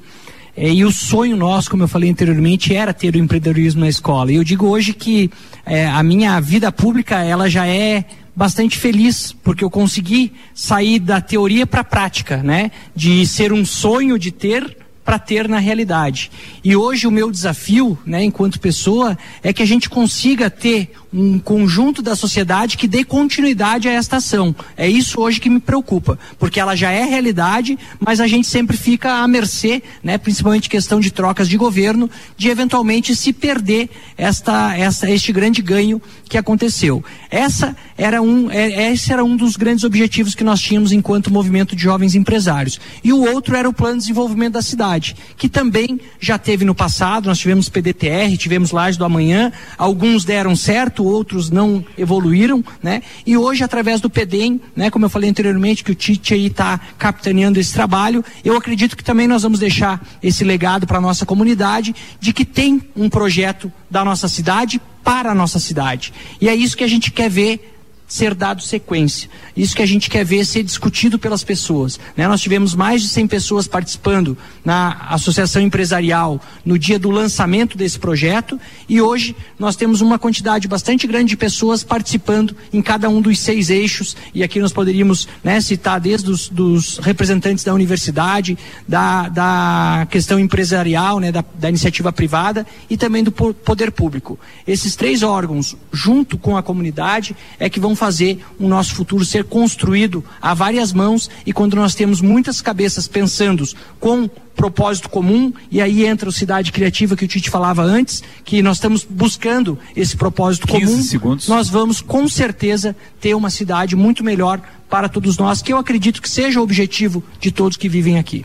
É, e o sonho nosso, como eu falei anteriormente, era ter o empreendedorismo na escola. E eu digo hoje que é, a minha vida pública ela já é bastante feliz porque eu consegui sair da teoria para a prática, né? De ser um sonho de ter para ter na realidade. E hoje o meu desafio, né, enquanto pessoa, é que a gente consiga ter um conjunto da sociedade que dê continuidade a esta ação. É isso hoje que me preocupa, porque ela já é realidade, mas a gente sempre fica à mercê, né, principalmente questão de trocas de governo, de eventualmente se perder esta, esta, este grande ganho que aconteceu. Essa era um, é, esse era um dos grandes objetivos que nós tínhamos enquanto movimento de jovens empresários. E o outro era o plano de desenvolvimento da cidade, que também já teve no passado, nós tivemos PDTR, tivemos Laje do Amanhã, alguns deram certo, outros não evoluíram, né? E hoje, através do PEDEM, né, como eu falei anteriormente, que o Tite aí está capitaneando esse trabalho, eu acredito que também nós vamos deixar esse legado para a nossa comunidade de que tem um projeto da nossa cidade para a nossa cidade. E é isso que a gente quer ver ser dado sequência. Isso que a gente quer ver ser discutido pelas pessoas. Né? Nós tivemos mais de 100 pessoas participando na Associação Empresarial no dia do lançamento desse projeto e hoje nós temos uma quantidade bastante grande de pessoas participando em cada um dos seis eixos e aqui nós poderíamos né, citar desde os dos representantes da universidade, da, da questão empresarial, né, da, da iniciativa privada e também do poder público. Esses três órgãos, junto com a comunidade, é que vão fazer o nosso futuro ser construído a várias mãos e quando nós temos muitas cabeças pensando com propósito comum, e aí entra o Cidade Criativa que o Tite falava antes, que nós estamos buscando esse propósito comum. Segundos. Nós vamos com certeza ter uma cidade muito melhor para todos nós, que eu acredito que seja o objetivo de todos que vivem aqui.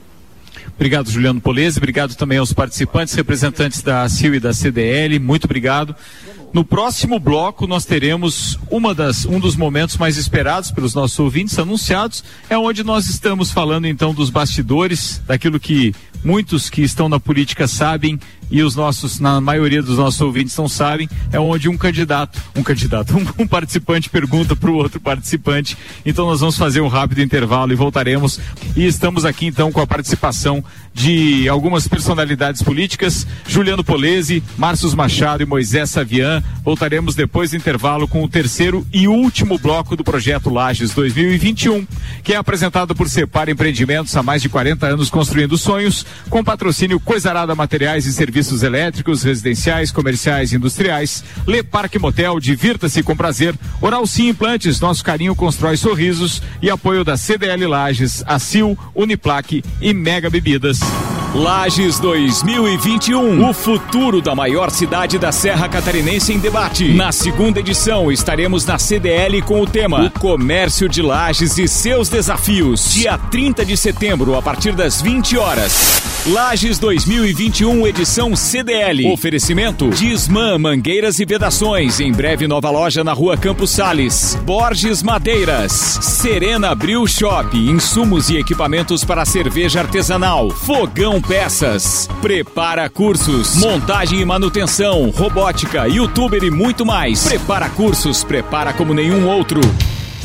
Obrigado, Juliano Polese. Obrigado também aos participantes, representantes da CIL e da CDL. Muito obrigado. No próximo bloco, nós teremos uma das, um dos momentos mais esperados pelos nossos ouvintes anunciados, é onde nós estamos falando então dos bastidores, daquilo que muitos que estão na política sabem e os nossos, na maioria dos nossos ouvintes não sabem, é onde um candidato, um candidato, um, um participante pergunta para o outro participante. Então nós vamos fazer um rápido intervalo e voltaremos. E estamos aqui então com a participação de algumas personalidades políticas, Juliano Polese, Márcio Machado e Moisés Savian. Voltaremos depois do intervalo com o terceiro e último bloco do projeto Lages 2021, que é apresentado por Separ Empreendimentos há mais de 40 anos construindo sonhos, com patrocínio Coisarada Materiais e Serviços elétricos, residenciais, comerciais e industriais. Le Parque Motel, divirta-se com prazer. Oral Sim Implantes, nosso carinho constrói sorrisos. E apoio da CDL Lages, Acil, Uniplaque e Mega Bebidas. Lages 2021, o futuro da maior cidade da Serra Catarinense em debate. Na segunda edição, estaremos na CDL com o tema O Comércio de Lages e seus desafios. Dia 30 de setembro, a partir das 20 horas. Lages 2021, edição CDL. Oferecimento Disman Mangueiras e Vedações. Em breve, nova loja na rua Campos Sales. Borges Madeiras. Serena Brew Shop. Insumos e equipamentos para cerveja artesanal. Fogão Peças. Prepara cursos. Montagem e manutenção. Robótica, youtuber e muito mais. Prepara cursos. Prepara como nenhum outro.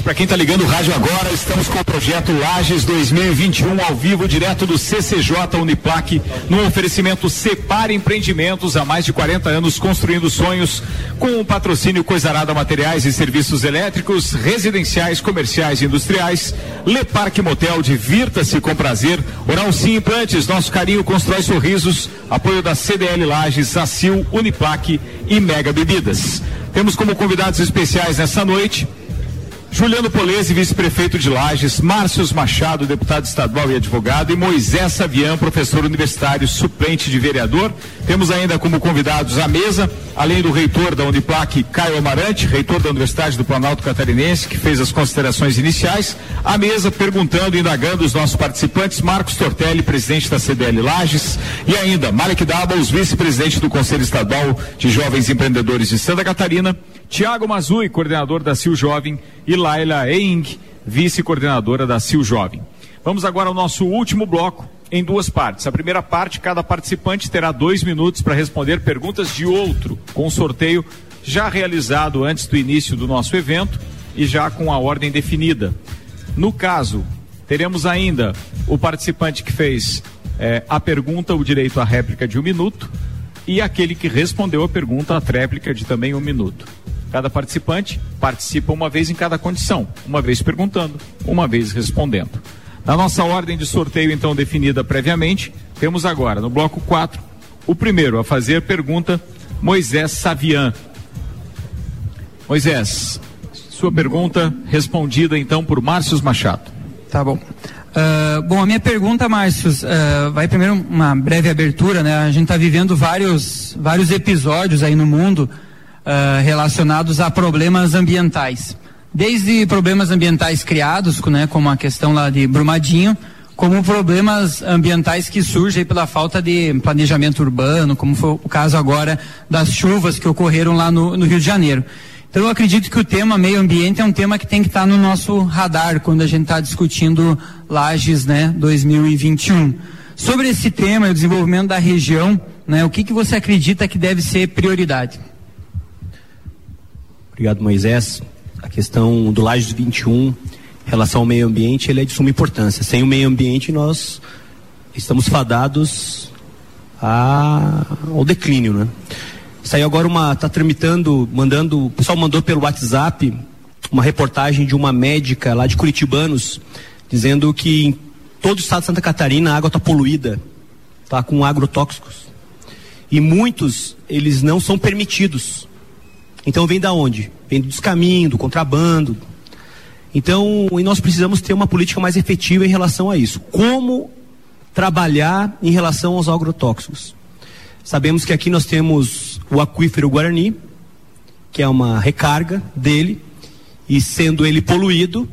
Para quem está ligando o rádio agora, estamos com o projeto Lages 2021 ao vivo, direto do CCJ Uniplac, no oferecimento Separe Empreendimentos, há mais de 40 anos construindo sonhos, com o patrocínio Coisarada Materiais e Serviços Elétricos, Residenciais, Comerciais e Industriais, Le Parque Motel, divirta-se com prazer, Oral Sim Implantes, nosso carinho constrói sorrisos, apoio da CDL Lages, Acil, Uniplac e Mega Bebidas. Temos como convidados especiais nessa noite Juliano Polese, vice-prefeito de Lages, Márcios Machado, deputado estadual e advogado, e Moisés Savian, professor universitário suplente de vereador. Temos ainda como convidados à mesa, além do reitor da Uniplac, Caio Amarante, reitor da Universidade do Planalto Catarinense, que fez as considerações iniciais, à mesa perguntando e indagando os nossos participantes, Marcos Tortelli, presidente da CDL Lages, e ainda Malek Dabos, vice-presidente do Conselho Estadual de Jovens Empreendedores de Santa Catarina, Tiago Mazui, coordenador da CIL Jovem, e Laila Eing, vice-coordenadora da CIL Jovem. Vamos agora ao nosso último bloco, em duas partes. A primeira parte, cada participante terá dois minutos para responder perguntas de outro, com sorteio já realizado antes do início do nosso evento e já com a ordem definida. No caso, teremos ainda o participante que fez eh, a pergunta, o direito à réplica de um minuto, e aquele que respondeu a pergunta, a tréplica de também um minuto. Cada participante participa uma vez em cada condição, uma vez perguntando, uma vez respondendo. Na nossa ordem de sorteio, então, definida previamente, temos agora, no bloco 4, o primeiro a fazer pergunta, Moisés Savian. Moisés, sua pergunta respondida então por Márcios Machado. Tá bom. Uh, bom, a minha pergunta, Márcio, uh, vai primeiro uma breve abertura, né? A gente está vivendo vários, vários episódios aí no mundo uh, relacionados a problemas ambientais. Desde problemas ambientais criados, né, como a questão lá de Brumadinho, como problemas ambientais que surgem pela falta de planejamento urbano, como foi o caso agora das chuvas que ocorreram lá no, no Rio de Janeiro. Então eu acredito que o tema meio ambiente é um tema que tem que estar no nosso radar quando a gente está discutindo Lages, né, 2021. Sobre esse tema e o desenvolvimento da região, né, o que que você acredita que deve ser prioridade? Obrigado, Moisés. A questão do Lages 21, em relação ao meio ambiente, ele é de suma importância. Sem o meio ambiente, nós estamos fadados a, ao declínio, né? Saiu agora uma, está tramitando, mandando, o pessoal mandou pelo WhatsApp uma reportagem de uma médica lá de Curitibanos, dizendo que em todo o estado de Santa Catarina a água está poluída, está com agrotóxicos. E muitos, eles não são permitidos Então vem da onde? Vem do descaminho, do contrabando. Então, e nós precisamos ter uma política mais efetiva em relação a isso. Como trabalhar em relação aos agrotóxicos? Sabemos que aqui nós temos o aquífero Guarani, que é uma recarga dele, e sendo ele poluído,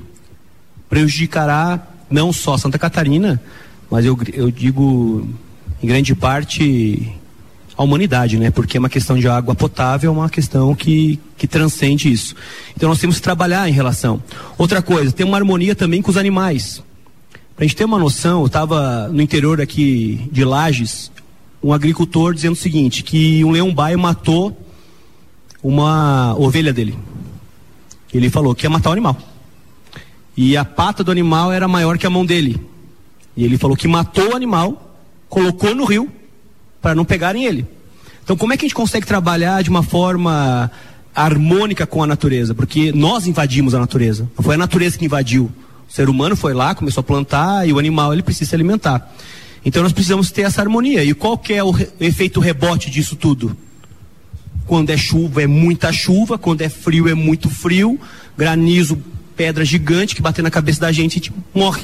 prejudicará não só Santa Catarina, mas eu, eu digo em grande parte a humanidade, né? Porque é uma questão de água potável, é uma questão que, que transcende isso. Então nós temos que trabalhar em relação. Outra coisa, tem uma harmonia também com os animais. Para a gente ter uma noção, eu estava no interior aqui de Lages, um agricultor dizendo o seguinte, que um leão baio matou uma ovelha dele. Ele falou que ia matar o animal. E a pata do animal era maior que a mão dele. E ele falou que matou o animal, colocou no rio para não pegarem ele. Então, como é que a gente consegue trabalhar de uma forma harmônica com a natureza? Porque nós invadimos a natureza. Não foi a natureza que invadiu. O ser humano foi lá, começou a plantar e o animal ele precisa se alimentar. Então, nós precisamos ter essa harmonia. E qual que é o re efeito rebote disso tudo? Quando é chuva é muita chuva, quando é frio é muito frio, granizo, pedra gigante que bater na cabeça da gente e a gente morre.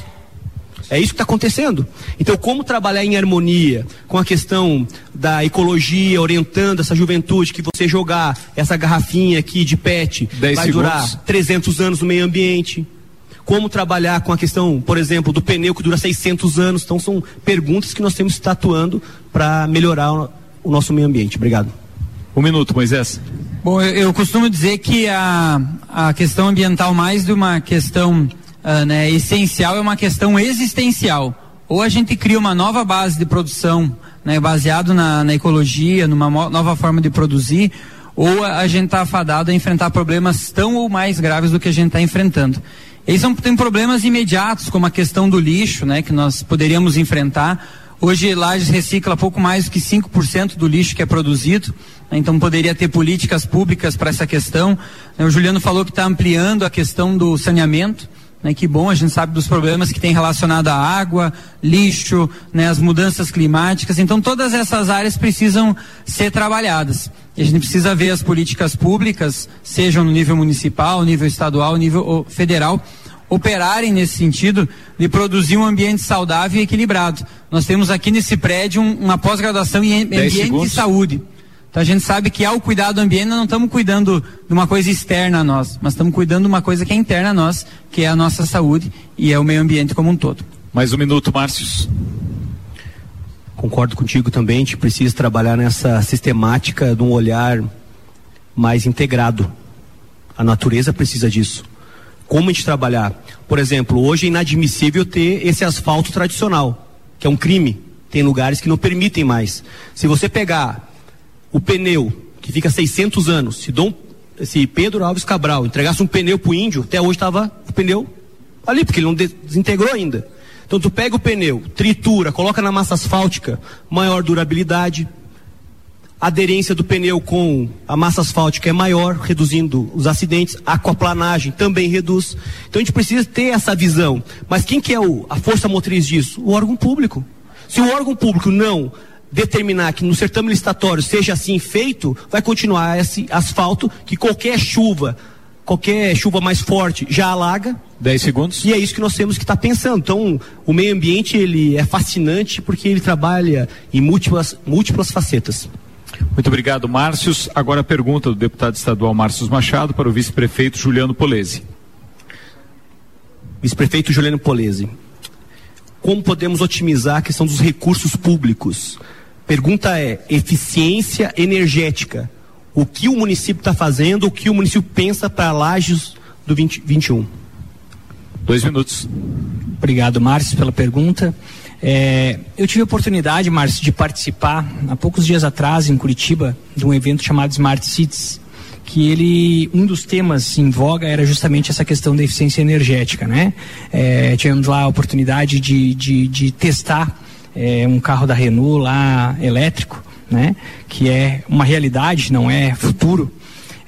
É isso que está acontecendo. Então, como trabalhar em harmonia com a questão da ecologia, orientando essa juventude que você jogar essa garrafinha aqui de PET vai segundos. durar 300 anos no meio ambiente? Como trabalhar com a questão, por exemplo, do pneu que dura 600 anos? Então, são perguntas que nós temos que estar atuando para melhorar o, o nosso meio ambiente. Obrigado. Um minuto, Moisés. Bom, eu, eu costumo dizer que a, a questão ambiental, mais de uma questão uh, né, essencial, é uma questão existencial. Ou a gente cria uma nova base de produção, né, baseado na, na ecologia, numa nova forma de produzir, ou a, a gente está afadado a enfrentar problemas tão ou mais graves do que a gente está enfrentando. Eles são, tem problemas imediatos, como a questão do lixo, né, que nós poderíamos enfrentar. Hoje Lages recicla pouco mais do que 5% do lixo que é produzido, né, então poderia ter políticas públicas para essa questão. O Juliano falou que está ampliando a questão do saneamento. Né, que bom, a gente sabe dos problemas que tem relacionado à água, lixo, né, as mudanças climáticas. Então, todas essas áreas precisam ser trabalhadas. E a gente precisa ver as políticas públicas, sejam no nível municipal, nível estadual, nível federal, operarem nesse sentido de produzir um ambiente saudável e equilibrado. Nós temos aqui nesse prédio um, uma pós-graduação em ambiente de saúde. Então a gente sabe que ao cuidar do ambiente nós não estamos cuidando de uma coisa externa a nós, mas estamos cuidando de uma coisa que é interna a nós, que é a nossa saúde e é o meio ambiente como um todo. Mais um minuto, Márcios. Concordo contigo também, a gente precisa trabalhar nessa sistemática de um olhar mais integrado. A natureza precisa disso. Como a gente trabalhar? Por exemplo, hoje é inadmissível ter esse asfalto tradicional, que é um crime. Tem lugares que não permitem mais. Se você pegar o pneu, que fica 600 anos, se, Dom, se Pedro Alves Cabral entregasse um pneu pro índio, até hoje estava o pneu ali, porque ele não desintegrou ainda. Então tu pega o pneu, tritura, coloca na massa asfáltica, maior durabilidade. A aderência do pneu com a massa asfáltica é maior, reduzindo os acidentes. A aquaplanagem também reduz. Então a gente precisa ter essa visão. Mas quem que é o, a força motriz disso? O órgão público. Se o órgão público não determinar que no certame licitatório seja assim feito, vai continuar esse asfalto que qualquer chuva, qualquer chuva mais forte já alaga. 10 segundos. E é isso que nós temos que estar tá pensando. Então, o meio ambiente ele é fascinante porque ele trabalha em múltiplas, múltiplas facetas. Muito obrigado, Márcios. Agora a pergunta do deputado estadual Márcios Machado para o vice-prefeito Juliano Polese. Vice-prefeito Juliano Polese. Como podemos otimizar a questão dos recursos públicos? Pergunta é: eficiência energética. O que o município está fazendo, o que o município pensa para lajes do 20, 21? Dois minutos. Obrigado, Márcio, pela pergunta. É, eu tive a oportunidade, Márcio, de participar há poucos dias atrás em Curitiba de um evento chamado Smart Cities, que ele um dos temas em voga era justamente essa questão da eficiência energética, né? É, tivemos lá a oportunidade de, de, de testar é, um carro da Renault lá elétrico, né? Que é uma realidade, não é futuro.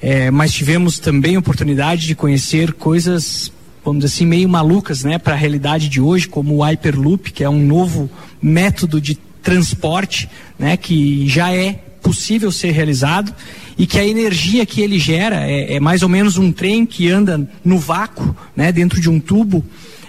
É, mas tivemos também oportunidade de conhecer coisas vamos dizer assim, meio malucas, né, para a realidade de hoje, como o Hyperloop, que é um novo método de transporte, né, que já é possível possível ser realizado e que a energia que ele gera é, é mais ou menos um trem que anda no vácuo, né, dentro de um tubo.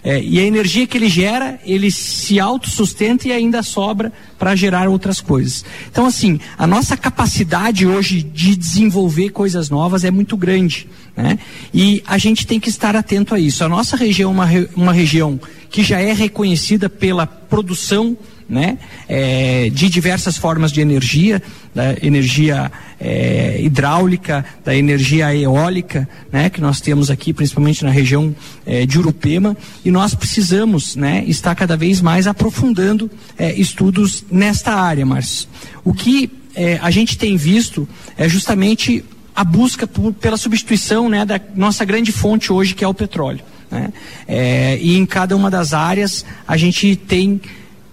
É, e a energia que ele gera, ele se autossustenta e ainda sobra para gerar outras coisas. Então, assim, a nossa capacidade hoje de desenvolver coisas novas é muito grande. Né? E a gente tem que estar atento a isso. A nossa região é uma, uma região que já é reconhecida pela produção né, é, de diversas formas de energia, da energia é, hidráulica, da energia eólica, né, que nós temos aqui, principalmente na região é, de Urupema, e nós precisamos né, estar cada vez mais aprofundando é, estudos nesta área, Márcio. O que é, a gente tem visto é justamente a busca por, pela substituição né, da nossa grande fonte hoje, que é o petróleo. Né? É, e em cada uma das áreas a gente tem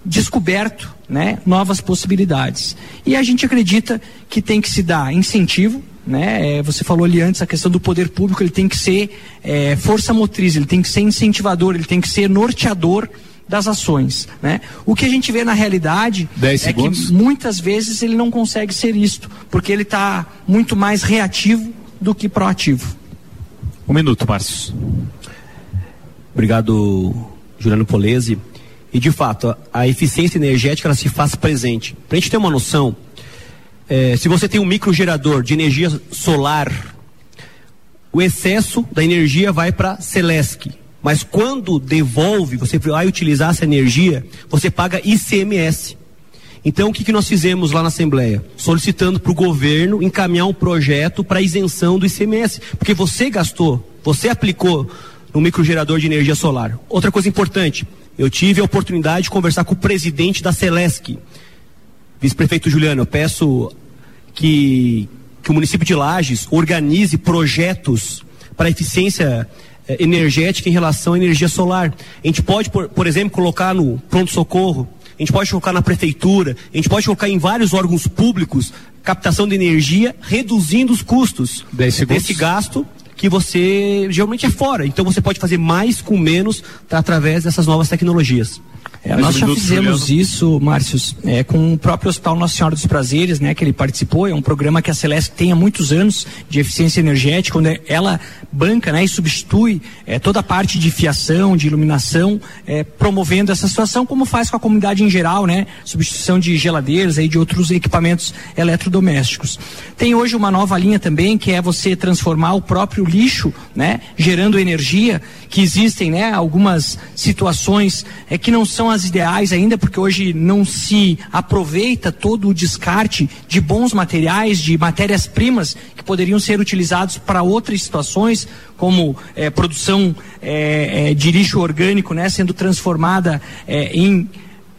descoberto né, novas possibilidades. E a gente acredita que tem que se dar incentivo. Né? É, você falou ali antes a questão do poder público, ele tem que ser é, força motriz, ele tem que ser incentivador, ele tem que ser norteador das ações. Né? O que a gente vê na realidade é que muitas vezes ele não consegue ser isto, porque ele está muito mais reativo do que proativo. Um minuto, Márcio. Obrigado, Juliano Polese. E de fato, a, a eficiência energética se faz presente. Para a gente ter uma noção, é, se você tem um microgerador de energia solar, o excesso da energia vai para Celesc. Mas quando devolve, você vai utilizar essa energia, você paga ICMS. Então, o que, que nós fizemos lá na Assembleia? Solicitando para o governo encaminhar um projeto para isenção do ICMS. Porque você gastou, você aplicou no microgerador de energia solar. Outra coisa importante, eu tive a oportunidade de conversar com o presidente da Celesc, vice-prefeito Juliano. Eu peço que, que o município de Lages organize projetos para eficiência eh, energética em relação à energia solar. A gente pode, por, por exemplo, colocar no pronto-socorro, a gente pode colocar na prefeitura, a gente pode colocar em vários órgãos públicos captação de energia, reduzindo os custos desse gasto que você geralmente é fora. Então você pode fazer mais com menos tá, através dessas novas tecnologias. É, nós já fizemos isso, Márcio, é, com o próprio Hospital Nossa Senhora dos Prazeres, né, que ele participou. É um programa que a Celeste tem há muitos anos de eficiência energética, onde ela banca né, e substitui é, toda a parte de fiação, de iluminação, é, promovendo essa situação, como faz com a comunidade em geral, né? Substituição de geladeiras e de outros equipamentos eletrodomésticos. Tem hoje uma nova linha também, que é você transformar o próprio lixo, né, gerando energia, que existem né, algumas situações é, que não são as ideais ainda, porque hoje não se aproveita todo o descarte de bons materiais, de matérias-primas que poderiam ser utilizados para outras situações, como é, produção é, é, de lixo orgânico, né, sendo transformada em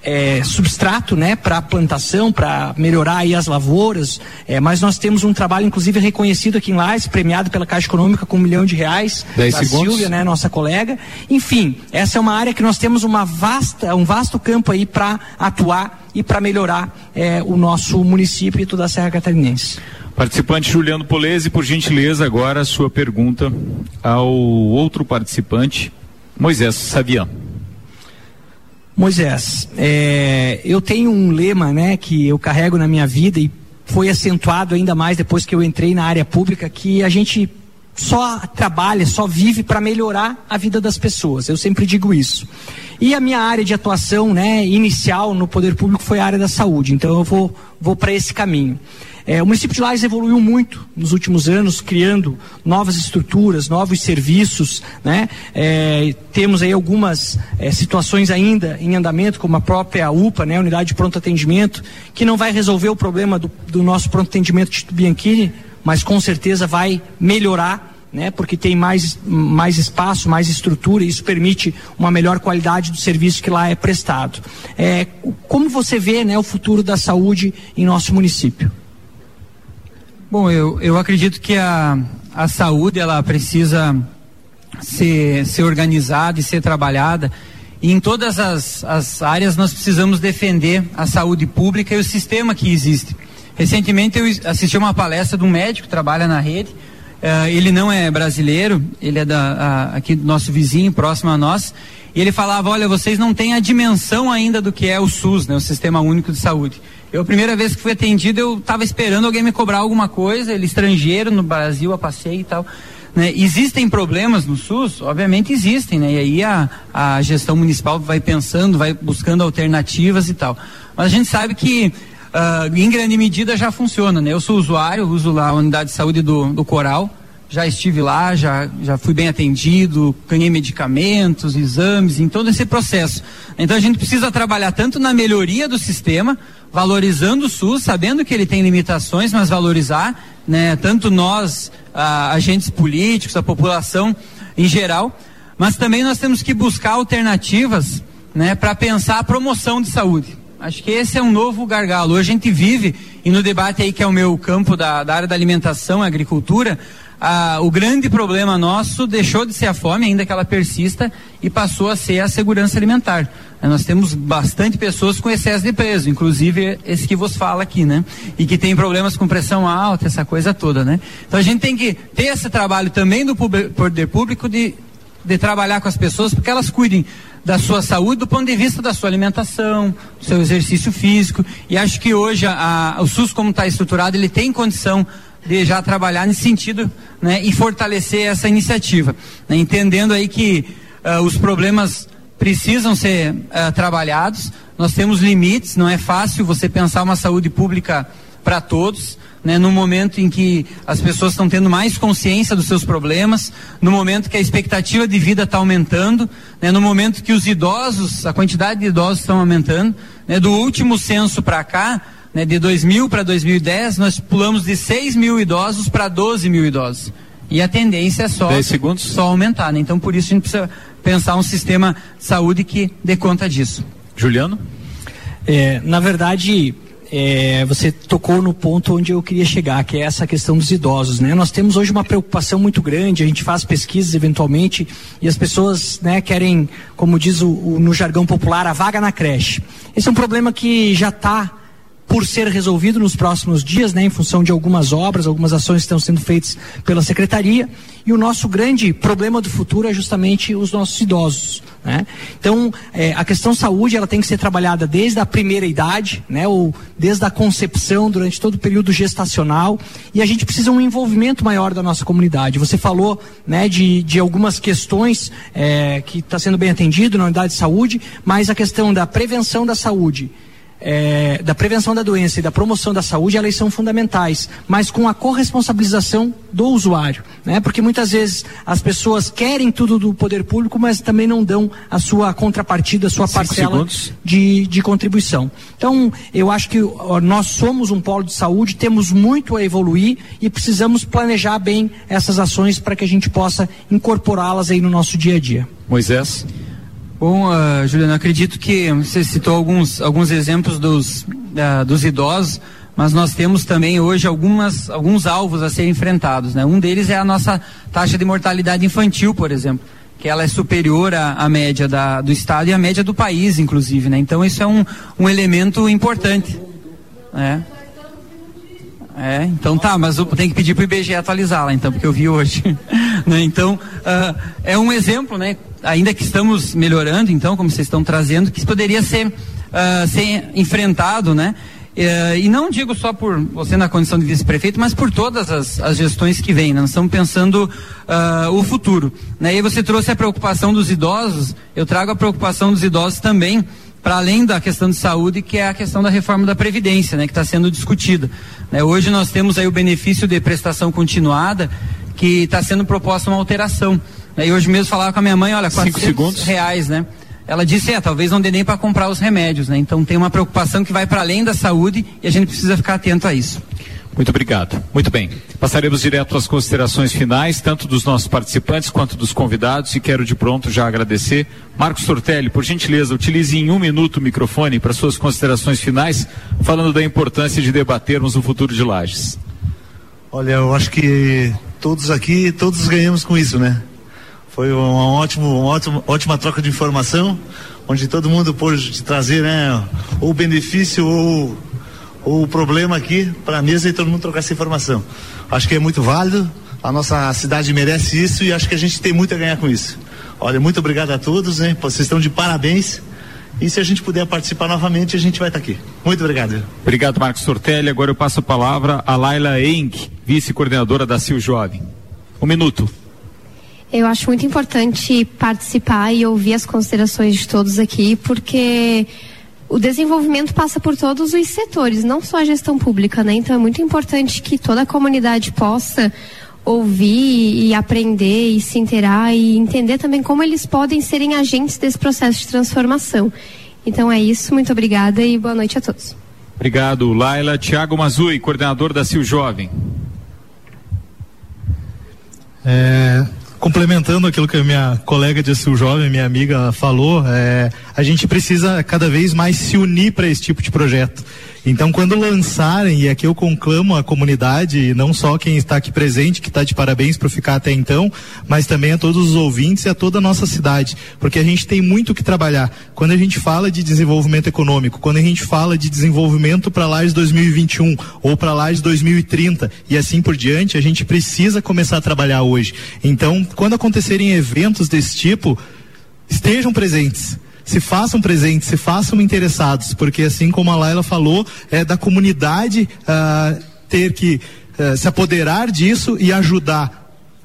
é, substrato né, para plantação, para melhorar aí as lavouras, é, mas nós temos um trabalho inclusive reconhecido aqui em Lages, premiado pela Caixa Econômica com um milhão de reais, da segundos. Silvia, né, nossa colega. Enfim, essa é uma área que nós temos uma vasta, um vasto campo aí para atuar e para melhorar é, o nosso município e toda a Serra Catarinense. Participante Juliano Polese, por gentileza, agora a sua pergunta ao outro participante, Moisés Sabian. Moisés, é, eu tenho um lema, né, que eu carrego na minha vida e foi acentuado ainda mais depois que eu entrei na área pública, que a gente só trabalha, só vive para melhorar a vida das pessoas. Eu sempre digo isso. E a minha área de atuação, né, inicial no poder público foi a área da saúde. Então eu vou, vou para esse caminho. É, o município de Lages evoluiu muito nos últimos anos, criando novas estruturas, novos serviços, né? É, temos aí algumas é, situações ainda em andamento, como a própria UPA, né? Unidade de Pronto Atendimento, que não vai resolver o problema do, do nosso pronto atendimento de Bianchini, mas com certeza vai melhorar né, porque tem mais, mais espaço, mais estrutura, e isso permite uma melhor qualidade do serviço que lá é prestado. É, como você vê né, o futuro da saúde em nosso município? Bom, eu, eu acredito que a, a saúde ela precisa ser, ser organizada e ser trabalhada. E em todas as, as áreas nós precisamos defender a saúde pública e o sistema que existe. Recentemente eu assisti uma palestra de um médico que trabalha na rede. Uh, ele não é brasileiro, ele é da, a, aqui do nosso vizinho, próximo a nós. E ele falava: olha, vocês não têm a dimensão ainda do que é o SUS, né, o Sistema Único de Saúde. Eu, a primeira vez que fui atendido, eu estava esperando alguém me cobrar alguma coisa, ele estrangeiro no Brasil, a passeio e tal. Né? Existem problemas no SUS? Obviamente existem, né? E aí a, a gestão municipal vai pensando, vai buscando alternativas e tal. Mas a gente sabe que uh, em grande medida já funciona, né? Eu sou usuário, uso lá a unidade de saúde do, do Coral, já estive lá, já, já fui bem atendido, ganhei medicamentos, exames, em todo esse processo. Então a gente precisa trabalhar tanto na melhoria do sistema, valorizando o SUS, sabendo que ele tem limitações, mas valorizar, né, tanto nós, agentes políticos, a população em geral, mas também nós temos que buscar alternativas né, para pensar a promoção de saúde. Acho que esse é um novo gargalo. Hoje a gente vive, e no debate aí que é o meu campo da, da área da alimentação e agricultura, o grande problema nosso deixou de ser a fome, ainda que ela persista, e passou a ser a segurança alimentar. Eh, nós temos bastante pessoas com excesso de peso, inclusive esse que vos fala aqui, né? E que tem problemas com pressão alta, essa coisa toda, né? Então a gente tem que ter esse trabalho também do poder público de, de trabalhar com as pessoas para que elas cuidem da sua saúde do ponto de vista da sua alimentação, do seu exercício físico. E acho que hoje a, a, o SUS, como está estruturado, ele tem condição de já trabalhar nesse sentido né, e fortalecer essa iniciativa, né, entendendo aí que uh, os problemas precisam ser uh, trabalhados, nós temos limites, não é fácil você pensar uma saúde pública para todos, né, no momento em que as pessoas estão tendo mais consciência dos seus problemas, no momento que a expectativa de vida está aumentando, né, no momento que os idosos, a quantidade de idosos estão aumentando, né, do último censo para cá, né, de 2000 para 2010, nós pulamos de 6 mil idosos para 12 mil idosos. E a tendência é só, só aumentar. Né? Então, por isso, a gente precisa pensar um sistema de saúde que dê conta disso. Juliano? É, na verdade, é, você tocou no ponto onde eu queria chegar, que é essa questão dos idosos, né? Nós temos hoje uma preocupação muito grande, a gente faz pesquisas eventualmente e as pessoas, né, querem, como diz o, o no jargão popular, a vaga na creche. Esse é um problema que já está por ser resolvido nos próximos dias, né, em função de algumas obras, algumas ações que estão sendo feitas pela secretaria. E o nosso grande problema do futuro é justamente os nossos idosos. Né? Então, é, a questão saúde ela tem que ser trabalhada desde a primeira idade, né, ou desde a concepção, durante todo o período gestacional. E a gente precisa um envolvimento maior da nossa comunidade. Você falou né, de, de algumas questões é, que está sendo bem atendido na unidade de saúde, mas a questão da prevenção da saúde é, da prevenção da doença e da promoção da saúde, elas são fundamentais, mas com a corresponsabilização do usuário, né? Porque muitas vezes as pessoas querem tudo do poder público, mas também não dão a sua contrapartida, a sua Cinco parcela de, de contribuição. Então, eu acho que nós somos um polo de saúde, temos muito a evoluir e precisamos planejar bem essas ações para que a gente possa incorporá-las aí no nosso dia a dia. Moisés? Bom, uh, Juliana, acredito que você citou alguns, alguns exemplos dos, uh, dos idosos, mas nós temos também hoje algumas, alguns alvos a serem enfrentados. Né? Um deles é a nossa taxa de mortalidade infantil, por exemplo, que ela é superior à, à média da, do Estado e à média do país, inclusive. Né? Então, isso é um, um elemento importante. Né? É, então tá, mas eu tenho que pedir para o IBGE atualizar lá, então, porque eu vi hoje. né? Então, uh, é um exemplo, né? Ainda que estamos melhorando, então, como vocês estão trazendo, que poderia ser, uh, ser enfrentado, né? Uh, e não digo só por você na condição de vice-prefeito, mas por todas as, as, gestões que vêm. Né? Nós estamos pensando o futuro. Né? E você trouxe a preocupação dos idosos, eu trago a preocupação dos idosos também para além da questão de saúde, que é a questão da reforma da Previdência, né, que está sendo discutida. Né, hoje nós temos aí o benefício de prestação continuada, que está sendo proposta uma alteração. E hoje mesmo falava com a minha mãe, olha, 400 segundos. reais, né? Ela disse, é, talvez não dê nem para comprar os remédios, né? Então tem uma preocupação que vai para além da saúde e a gente precisa ficar atento a isso. Muito obrigado. Muito bem. Passaremos direto às considerações finais, tanto dos nossos participantes quanto dos convidados, e quero de pronto já agradecer. Marcos Tortelli, por gentileza, utilize em um minuto o microfone para suas considerações finais, falando da importância de debatermos o futuro de Lages. Olha, eu acho que todos aqui, todos ganhamos com isso, né? Foi uma, ótimo, uma ótima, ótima troca de informação, onde todo mundo pôde trazer, né, ou benefício ou o problema aqui para a mesa e todo mundo trocar essa informação. Acho que é muito válido, a nossa cidade merece isso e acho que a gente tem muito a ganhar com isso. Olha, muito obrigado a todos, hein? Vocês estão de parabéns E se a gente puder participar novamente, a gente vai estar aqui. Muito obrigado. Obrigado, Marcos Tortelli. Agora eu passo a palavra a Laila Eng, vice-coordenadora da CIL Jovem. Um minuto. Eu acho muito importante participar e ouvir as considerações de todos aqui, porque o desenvolvimento passa por todos os setores, não só a gestão pública, né? Então é muito importante que toda a comunidade possa ouvir e aprender e se inteirar e entender também como eles podem serem agentes desse processo de transformação. Então é isso, muito obrigada e boa noite a todos. Obrigado, Laila. Tiago Mazui, coordenador da CIL Jovem. É, complementando aquilo que a minha colega de Sul Jovem, minha amiga, falou, é, a gente precisa cada vez mais se unir para esse tipo de projeto. Então, quando lançarem, e aqui eu conclamo a comunidade, não só quem está aqui presente, que está de parabéns por ficar até então, mas também a todos os ouvintes e a toda a nossa cidade, porque a gente tem muito que trabalhar. Quando a gente fala de desenvolvimento econômico, quando a gente fala de desenvolvimento para lá de 2021 ou para lá de 2030 e assim por diante, a gente precisa começar a trabalhar hoje. Então, quando acontecerem eventos desse tipo, estejam presentes se façam presentes, se façam interessados, porque assim como a Laila falou, é da comunidade uh, ter que uh, se apoderar disso e ajudar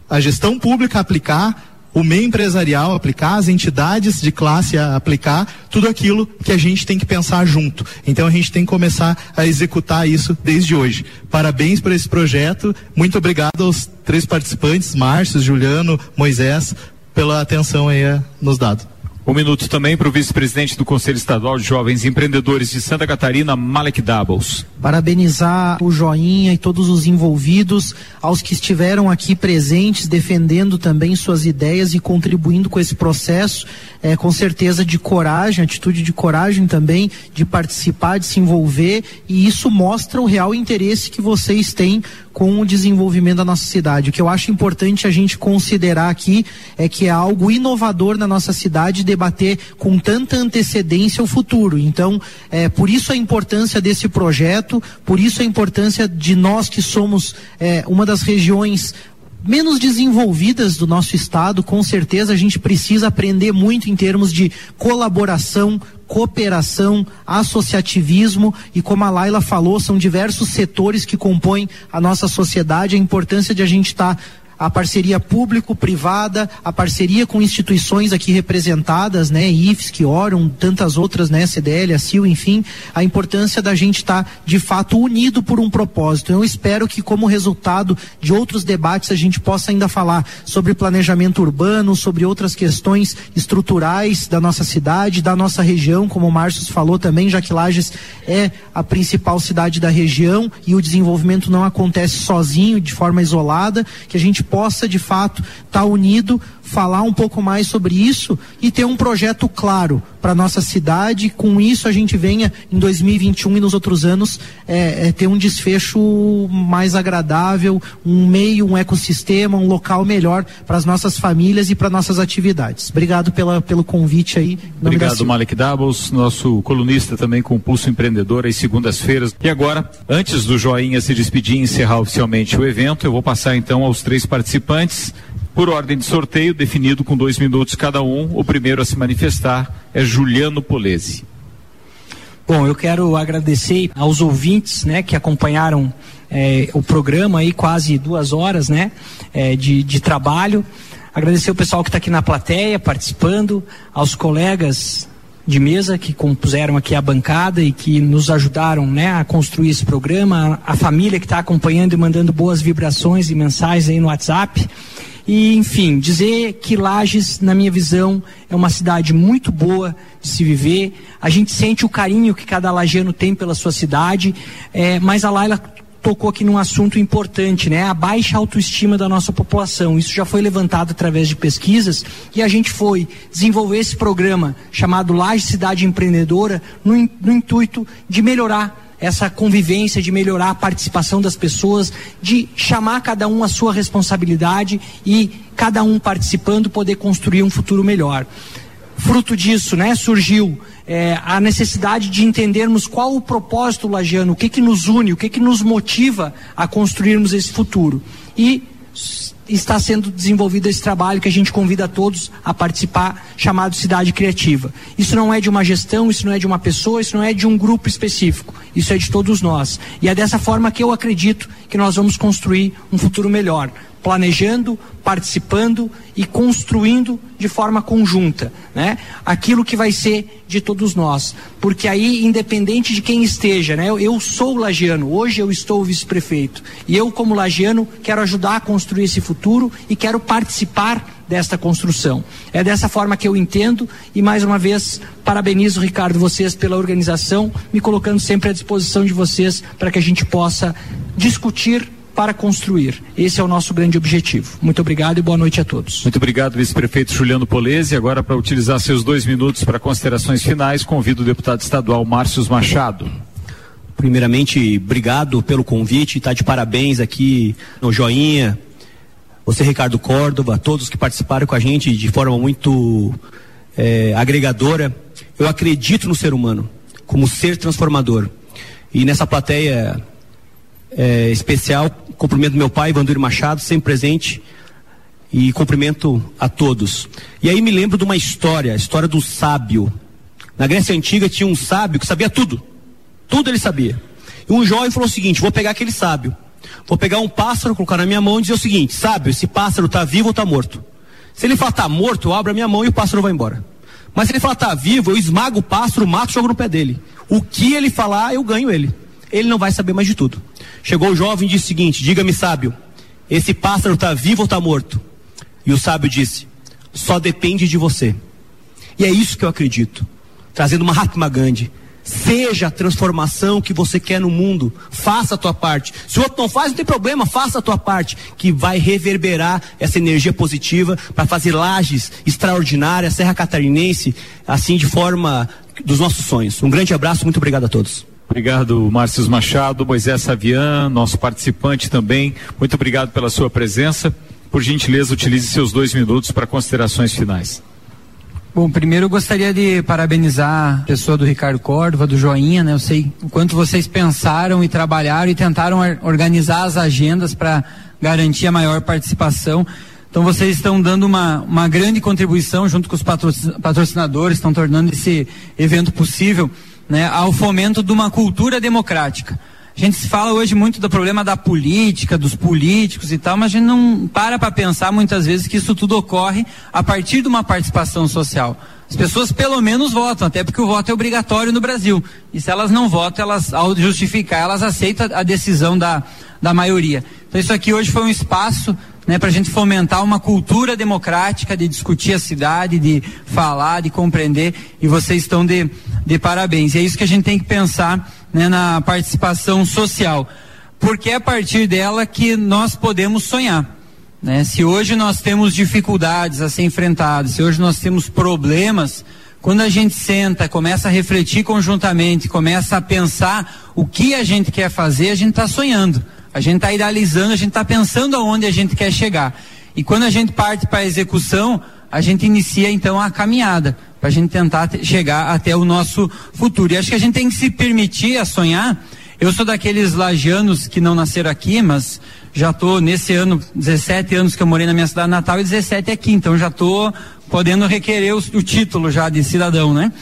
a gestão pública a aplicar, o meio empresarial a aplicar, as entidades de classe a aplicar, tudo aquilo que a gente tem que pensar junto. Então a gente tem que começar a executar isso desde hoje. Parabéns por esse projeto. Muito obrigado aos três participantes, Márcio, Juliano, Moisés, pela atenção aí eh, nos dado. Um minuto também para o vice-presidente do Conselho Estadual de Jovens Empreendedores de Santa Catarina, Malek Doubles. Parabenizar o Joinha e todos os envolvidos, aos que estiveram aqui presentes, defendendo também suas ideias e contribuindo com esse processo, é, com certeza de coragem, atitude de coragem também, de participar, de se envolver, e isso mostra o real interesse que vocês têm com o desenvolvimento da nossa cidade. O que eu acho importante a gente considerar aqui é que é algo inovador na nossa cidade debater com tanta antecedência o futuro. Então, é, por isso a importância desse projeto, por isso a importância de nós que somos é, uma das regiões menos desenvolvidas do nosso estado, com certeza a gente precisa aprender muito em termos de colaboração, cooperação, associativismo. E como a Laila falou, são diversos setores que compõem a nossa sociedade, a importância de a gente estar tá a parceria público-privada, a parceria com instituições aqui representadas, né, IFSC, Orum, tantas outras, né, CDL, a enfim, a importância da gente estar tá, de fato unido por um propósito. Eu espero que como resultado de outros debates a gente possa ainda falar sobre planejamento urbano, sobre outras questões estruturais da nossa cidade, da nossa região, como o Márcio falou também, já que Lages é a principal cidade da região e o desenvolvimento não acontece sozinho, de forma isolada, que a gente possa de fato estar tá unido, falar um pouco mais sobre isso e ter um projeto claro para nossa cidade. Com isso a gente venha em 2021 e nos outros anos é, é, ter um desfecho mais agradável, um meio, um ecossistema, um local melhor para as nossas famílias e para nossas atividades. Obrigado pela, pelo convite aí. Obrigado, Malik Doubles, nosso colunista também com o Pulso Empreendedor às segundas-feiras. E agora, antes do Joinha se despedir e encerrar oficialmente o evento, eu vou passar então aos três participantes por ordem de sorteio, definido com dois minutos cada um. O primeiro a se manifestar é Juliano Polese. Bom, eu quero agradecer aos ouvintes, né, que acompanharam é, o programa aí quase duas horas, né, é, de, de trabalho. Agradecer o pessoal que está aqui na plateia participando, aos colegas de mesa que compuseram aqui a bancada e que nos ajudaram né, a construir esse programa, a, família que está acompanhando e mandando boas vibrações e mensagens aí no WhatsApp. E, enfim, dizer que Lages, na minha visão, é uma cidade muito boa de se viver. A gente sente o carinho que cada lagiano tem pela sua cidade, é, mas a Laila tocou aqui num assunto importante, né? A baixa autoestima da nossa população. Isso já foi levantado através de pesquisas e a gente foi desenvolver esse programa chamado Laje Cidade Empreendedora no, no intuito de melhorar essa convivência, de melhorar a participação das pessoas, de chamar cada um a sua responsabilidade e cada um participando poder construir um futuro melhor. Fruto disso, né, surgiu é, a necessidade de entendermos qual o propósito lagiano, o que que nos une, o que que nos motiva a construirmos esse futuro. E está sendo desenvolvido esse trabalho que a gente convida a todos a participar, chamado Cidade Criativa. Isso não é de uma gestão, isso não é de uma pessoa, isso não é de um grupo específico, isso é de todos nós. E é dessa forma que eu acredito que nós vamos construir um futuro melhor planejando, participando e construindo de forma conjunta, né? Aquilo que vai ser de todos nós, porque aí independente de quem esteja, né? Eu, eu sou lagiano, hoje eu estou vice-prefeito e eu como lagiano quero ajudar a construir esse futuro e quero participar desta construção. É dessa forma que eu entendo e mais uma vez parabenizo Ricardo vocês pela organização, me colocando sempre à disposição de vocês para que a gente possa discutir para construir. Esse é o nosso grande objetivo. Muito obrigado e boa noite a todos. Muito obrigado, vice-prefeito Juliano Polese. Agora, para utilizar seus dois minutos para considerações finais, convido o deputado estadual Márcio Machado. Primeiramente, obrigado pelo convite, está de parabéns aqui no Joinha. Você, Ricardo Córdova, todos que participaram com a gente de forma muito é, agregadora. Eu acredito no ser humano como ser transformador. E nessa plateia é, especial. Cumprimento meu pai, Vandir Machado, sempre presente. E cumprimento a todos. E aí me lembro de uma história, a história do sábio. Na Grécia Antiga tinha um sábio que sabia tudo. Tudo ele sabia. E um jovem falou o seguinte: vou pegar aquele sábio. Vou pegar um pássaro, colocar na minha mão e dizer o seguinte: sábio, esse pássaro está vivo ou está morto? Se ele falar está morto, eu abro a minha mão e o pássaro vai embora. Mas se ele falar está vivo, eu esmago o pássaro, mato e jogo no pé dele. O que ele falar, eu ganho ele. Ele não vai saber mais de tudo. Chegou o jovem e disse o seguinte: Diga-me, sábio, esse pássaro está vivo ou está morto? E o sábio disse: Só depende de você. E é isso que eu acredito. Trazendo uma Mahatma Gandhi. Seja a transformação que você quer no mundo. Faça a tua parte. Se o outro não faz, não tem problema, faça a tua parte. Que vai reverberar essa energia positiva para fazer lajes extraordinárias, Serra Catarinense, assim de forma dos nossos sonhos. Um grande abraço, muito obrigado a todos. Obrigado, Márcio Machado, Moisés Savian, nosso participante também. Muito obrigado pela sua presença. Por gentileza, utilize seus dois minutos para considerações finais. Bom, primeiro eu gostaria de parabenizar a pessoa do Ricardo Córdova, do Joinha, né? Eu sei o quanto vocês pensaram e trabalharam e tentaram organizar as agendas para garantir a maior participação. Então vocês estão dando uma, uma grande contribuição junto com os patrocinadores, estão tornando esse evento possível né, ao fomento de uma cultura democrática. A gente se fala hoje muito do problema da política, dos políticos e tal, mas a gente não para para pensar muitas vezes que isso tudo ocorre a partir de uma participação social. As pessoas pelo menos votam, até porque o voto é obrigatório no Brasil. E se elas não votam, elas, ao justificar, elas aceitam a decisão da, da maioria. Então isso aqui hoje foi um espaço né, para a gente fomentar uma cultura democrática de discutir a cidade, de falar, de compreender, e vocês estão de, de parabéns. E é isso que a gente tem que pensar né, na participação social, porque é a partir dela que nós podemos sonhar. Né? Se hoje nós temos dificuldades a ser enfrentadas, se hoje nós temos problemas, quando a gente senta, começa a refletir conjuntamente, começa a pensar o que a gente quer fazer, a gente está sonhando. A gente está idealizando, a gente está pensando aonde a gente quer chegar. E quando a gente parte para a execução, a gente inicia então a caminhada para a gente tentar chegar até o nosso futuro. E acho que a gente tem que se permitir a sonhar. Eu sou daqueles lagianos que não nasceram aqui, mas já estou nesse ano, 17 anos que eu morei na minha cidade natal e 17 aqui, então já estou podendo requerer o, o, título já de cidadão, né?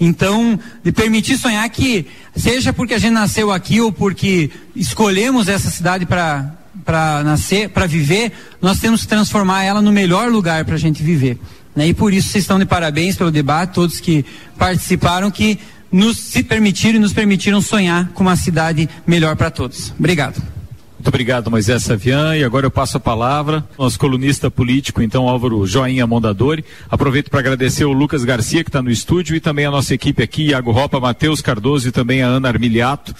Então, de permitir sonhar que, seja porque a gente nasceu aqui ou porque escolhemos essa cidade para para nascer, para viver, nós temos que transformar ela no melhor lugar para a gente viver. Né? E por isso vocês estão de parabéns pelo debate, todos que participaram, que nos se permitiram e nos permitiram sonhar com uma cidade melhor para todos. Obrigado. Muito obrigado, Moisés Savian. E agora eu passo a palavra ao nosso colunista político, então, Álvaro Joinha Mondadori. Aproveito para agradecer o Lucas Garcia, que está no estúdio, e também a nossa equipe aqui, Iago Ropa, Matheus Cardoso e também a Ana Armiliato,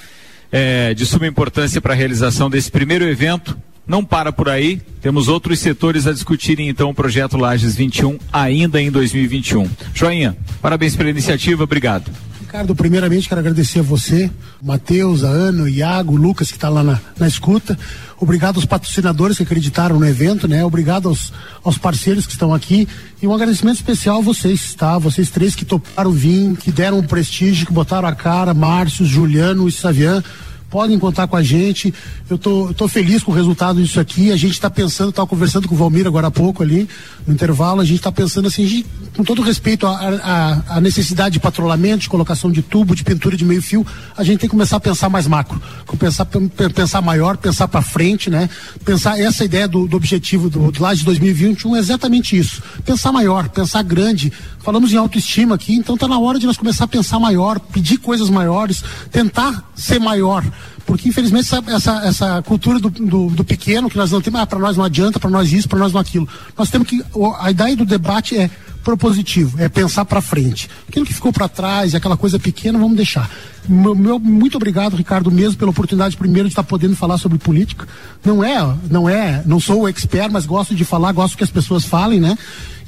é, de suma importância para a realização desse primeiro evento. Não para por aí, temos outros setores a discutirem então o projeto Lages 21 ainda em 2021. Joinha, parabéns pela iniciativa, obrigado. Ricardo, primeiramente quero agradecer a você, Matheus, a Ana, o Iago, o Lucas que está lá na, na, escuta. Obrigado aos patrocinadores que acreditaram no evento, né? Obrigado aos, aos parceiros que estão aqui. E um agradecimento especial a vocês, tá? Vocês três que toparam vir, que deram um prestígio, que botaram a cara, Márcio, Juliano e Savian. Podem contar com a gente. Eu tô, tô feliz com o resultado disso aqui. A gente está pensando, estava conversando com o Valmir agora há pouco ali, no intervalo, a gente está pensando assim, gente, com todo respeito à necessidade de patrulhamento, de colocação de tubo, de pintura de meio fio, a gente tem que começar a pensar mais macro, pensar, pensar maior, pensar para frente, né? Pensar essa ideia do, do objetivo do, do Laje 2021 é exatamente isso. Pensar maior, pensar grande. Falamos em autoestima aqui, então está na hora de nós começar a pensar maior, pedir coisas maiores, tentar ser maior porque infelizmente essa, essa, essa cultura do, do, do, pequeno que nós não temos, ah, para nós não adianta, para nós isso, para nós não aquilo. Nós temos que, a ideia do debate é propositivo, é pensar para frente. Aquilo que ficou para trás, aquela coisa pequena, vamos deixar. Meu, meu, muito obrigado, Ricardo, mesmo pela oportunidade primeiro de estar podendo falar sobre política. Não é, não é, não sou o expert, mas gosto de falar, gosto que as pessoas falem, né?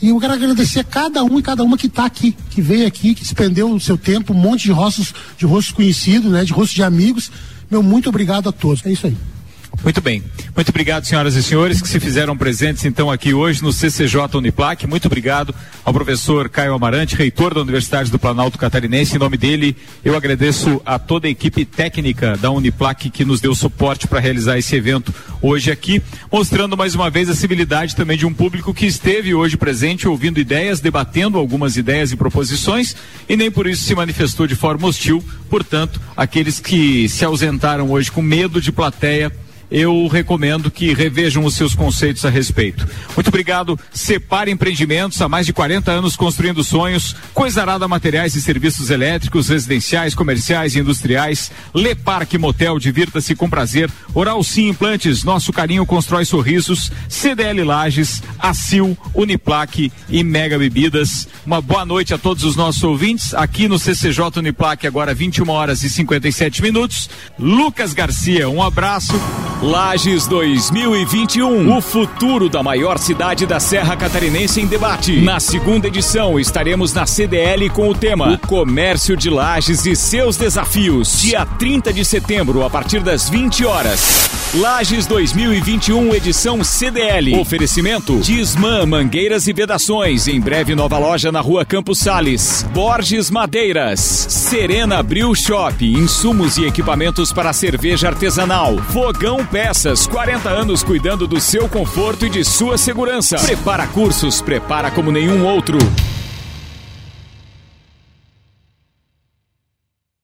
E eu quero agradecer a cada um e cada uma que está aqui, que veio aqui, que despendeu o seu tempo, um monte de rostos, de rostos conhecidos, né? De rostos de amigos. Meu muito obrigado a todos. É isso aí. Muito bem. Muito obrigado, senhoras e senhores, que se fizeram presentes então aqui hoje no CCJ Uniplac. Muito obrigado ao professor Caio Amarante, reitor da Universidade do Planalto Catarinense. Em nome dele, eu agradeço a toda a equipe técnica da Uniplac que nos deu suporte para realizar esse evento hoje aqui, mostrando mais uma vez a civilidade também de um público que esteve hoje presente, ouvindo ideias, debatendo algumas ideias e proposições e nem por isso se manifestou de forma hostil. Portanto, aqueles que se ausentaram hoje com medo de plateia, eu recomendo que revejam os seus conceitos a respeito. Muito obrigado. Separe Empreendimentos, há mais de 40 anos construindo sonhos. Coisarada Materiais e Serviços Elétricos, Residenciais, Comerciais e Industriais. Le Parque Motel, divirta-se com prazer. Oral Sim Implantes, nosso carinho constrói sorrisos. CDL Lages, Acil, Uniplaque e Mega Bebidas. Uma boa noite a todos os nossos ouvintes. Aqui no CCJ Uniplaque, agora 21 horas e 57 minutos. Lucas Garcia, um abraço. Lages 2021, o futuro da maior cidade da Serra Catarinense em debate. Na segunda edição estaremos na CDL com o tema O Comércio de Lages e seus desafios. Dia 30 de setembro, a partir das 20 horas. Lages 2021, edição CDL. Oferecimento Disman Mangueiras e Vedações. Em breve, nova loja na rua Campos Sales. Borges Madeiras. Serena Bril Shop. Insumos e equipamentos para cerveja artesanal. Fogão Peças, 40 anos cuidando do seu conforto e de sua segurança. Prepara cursos, prepara como nenhum outro.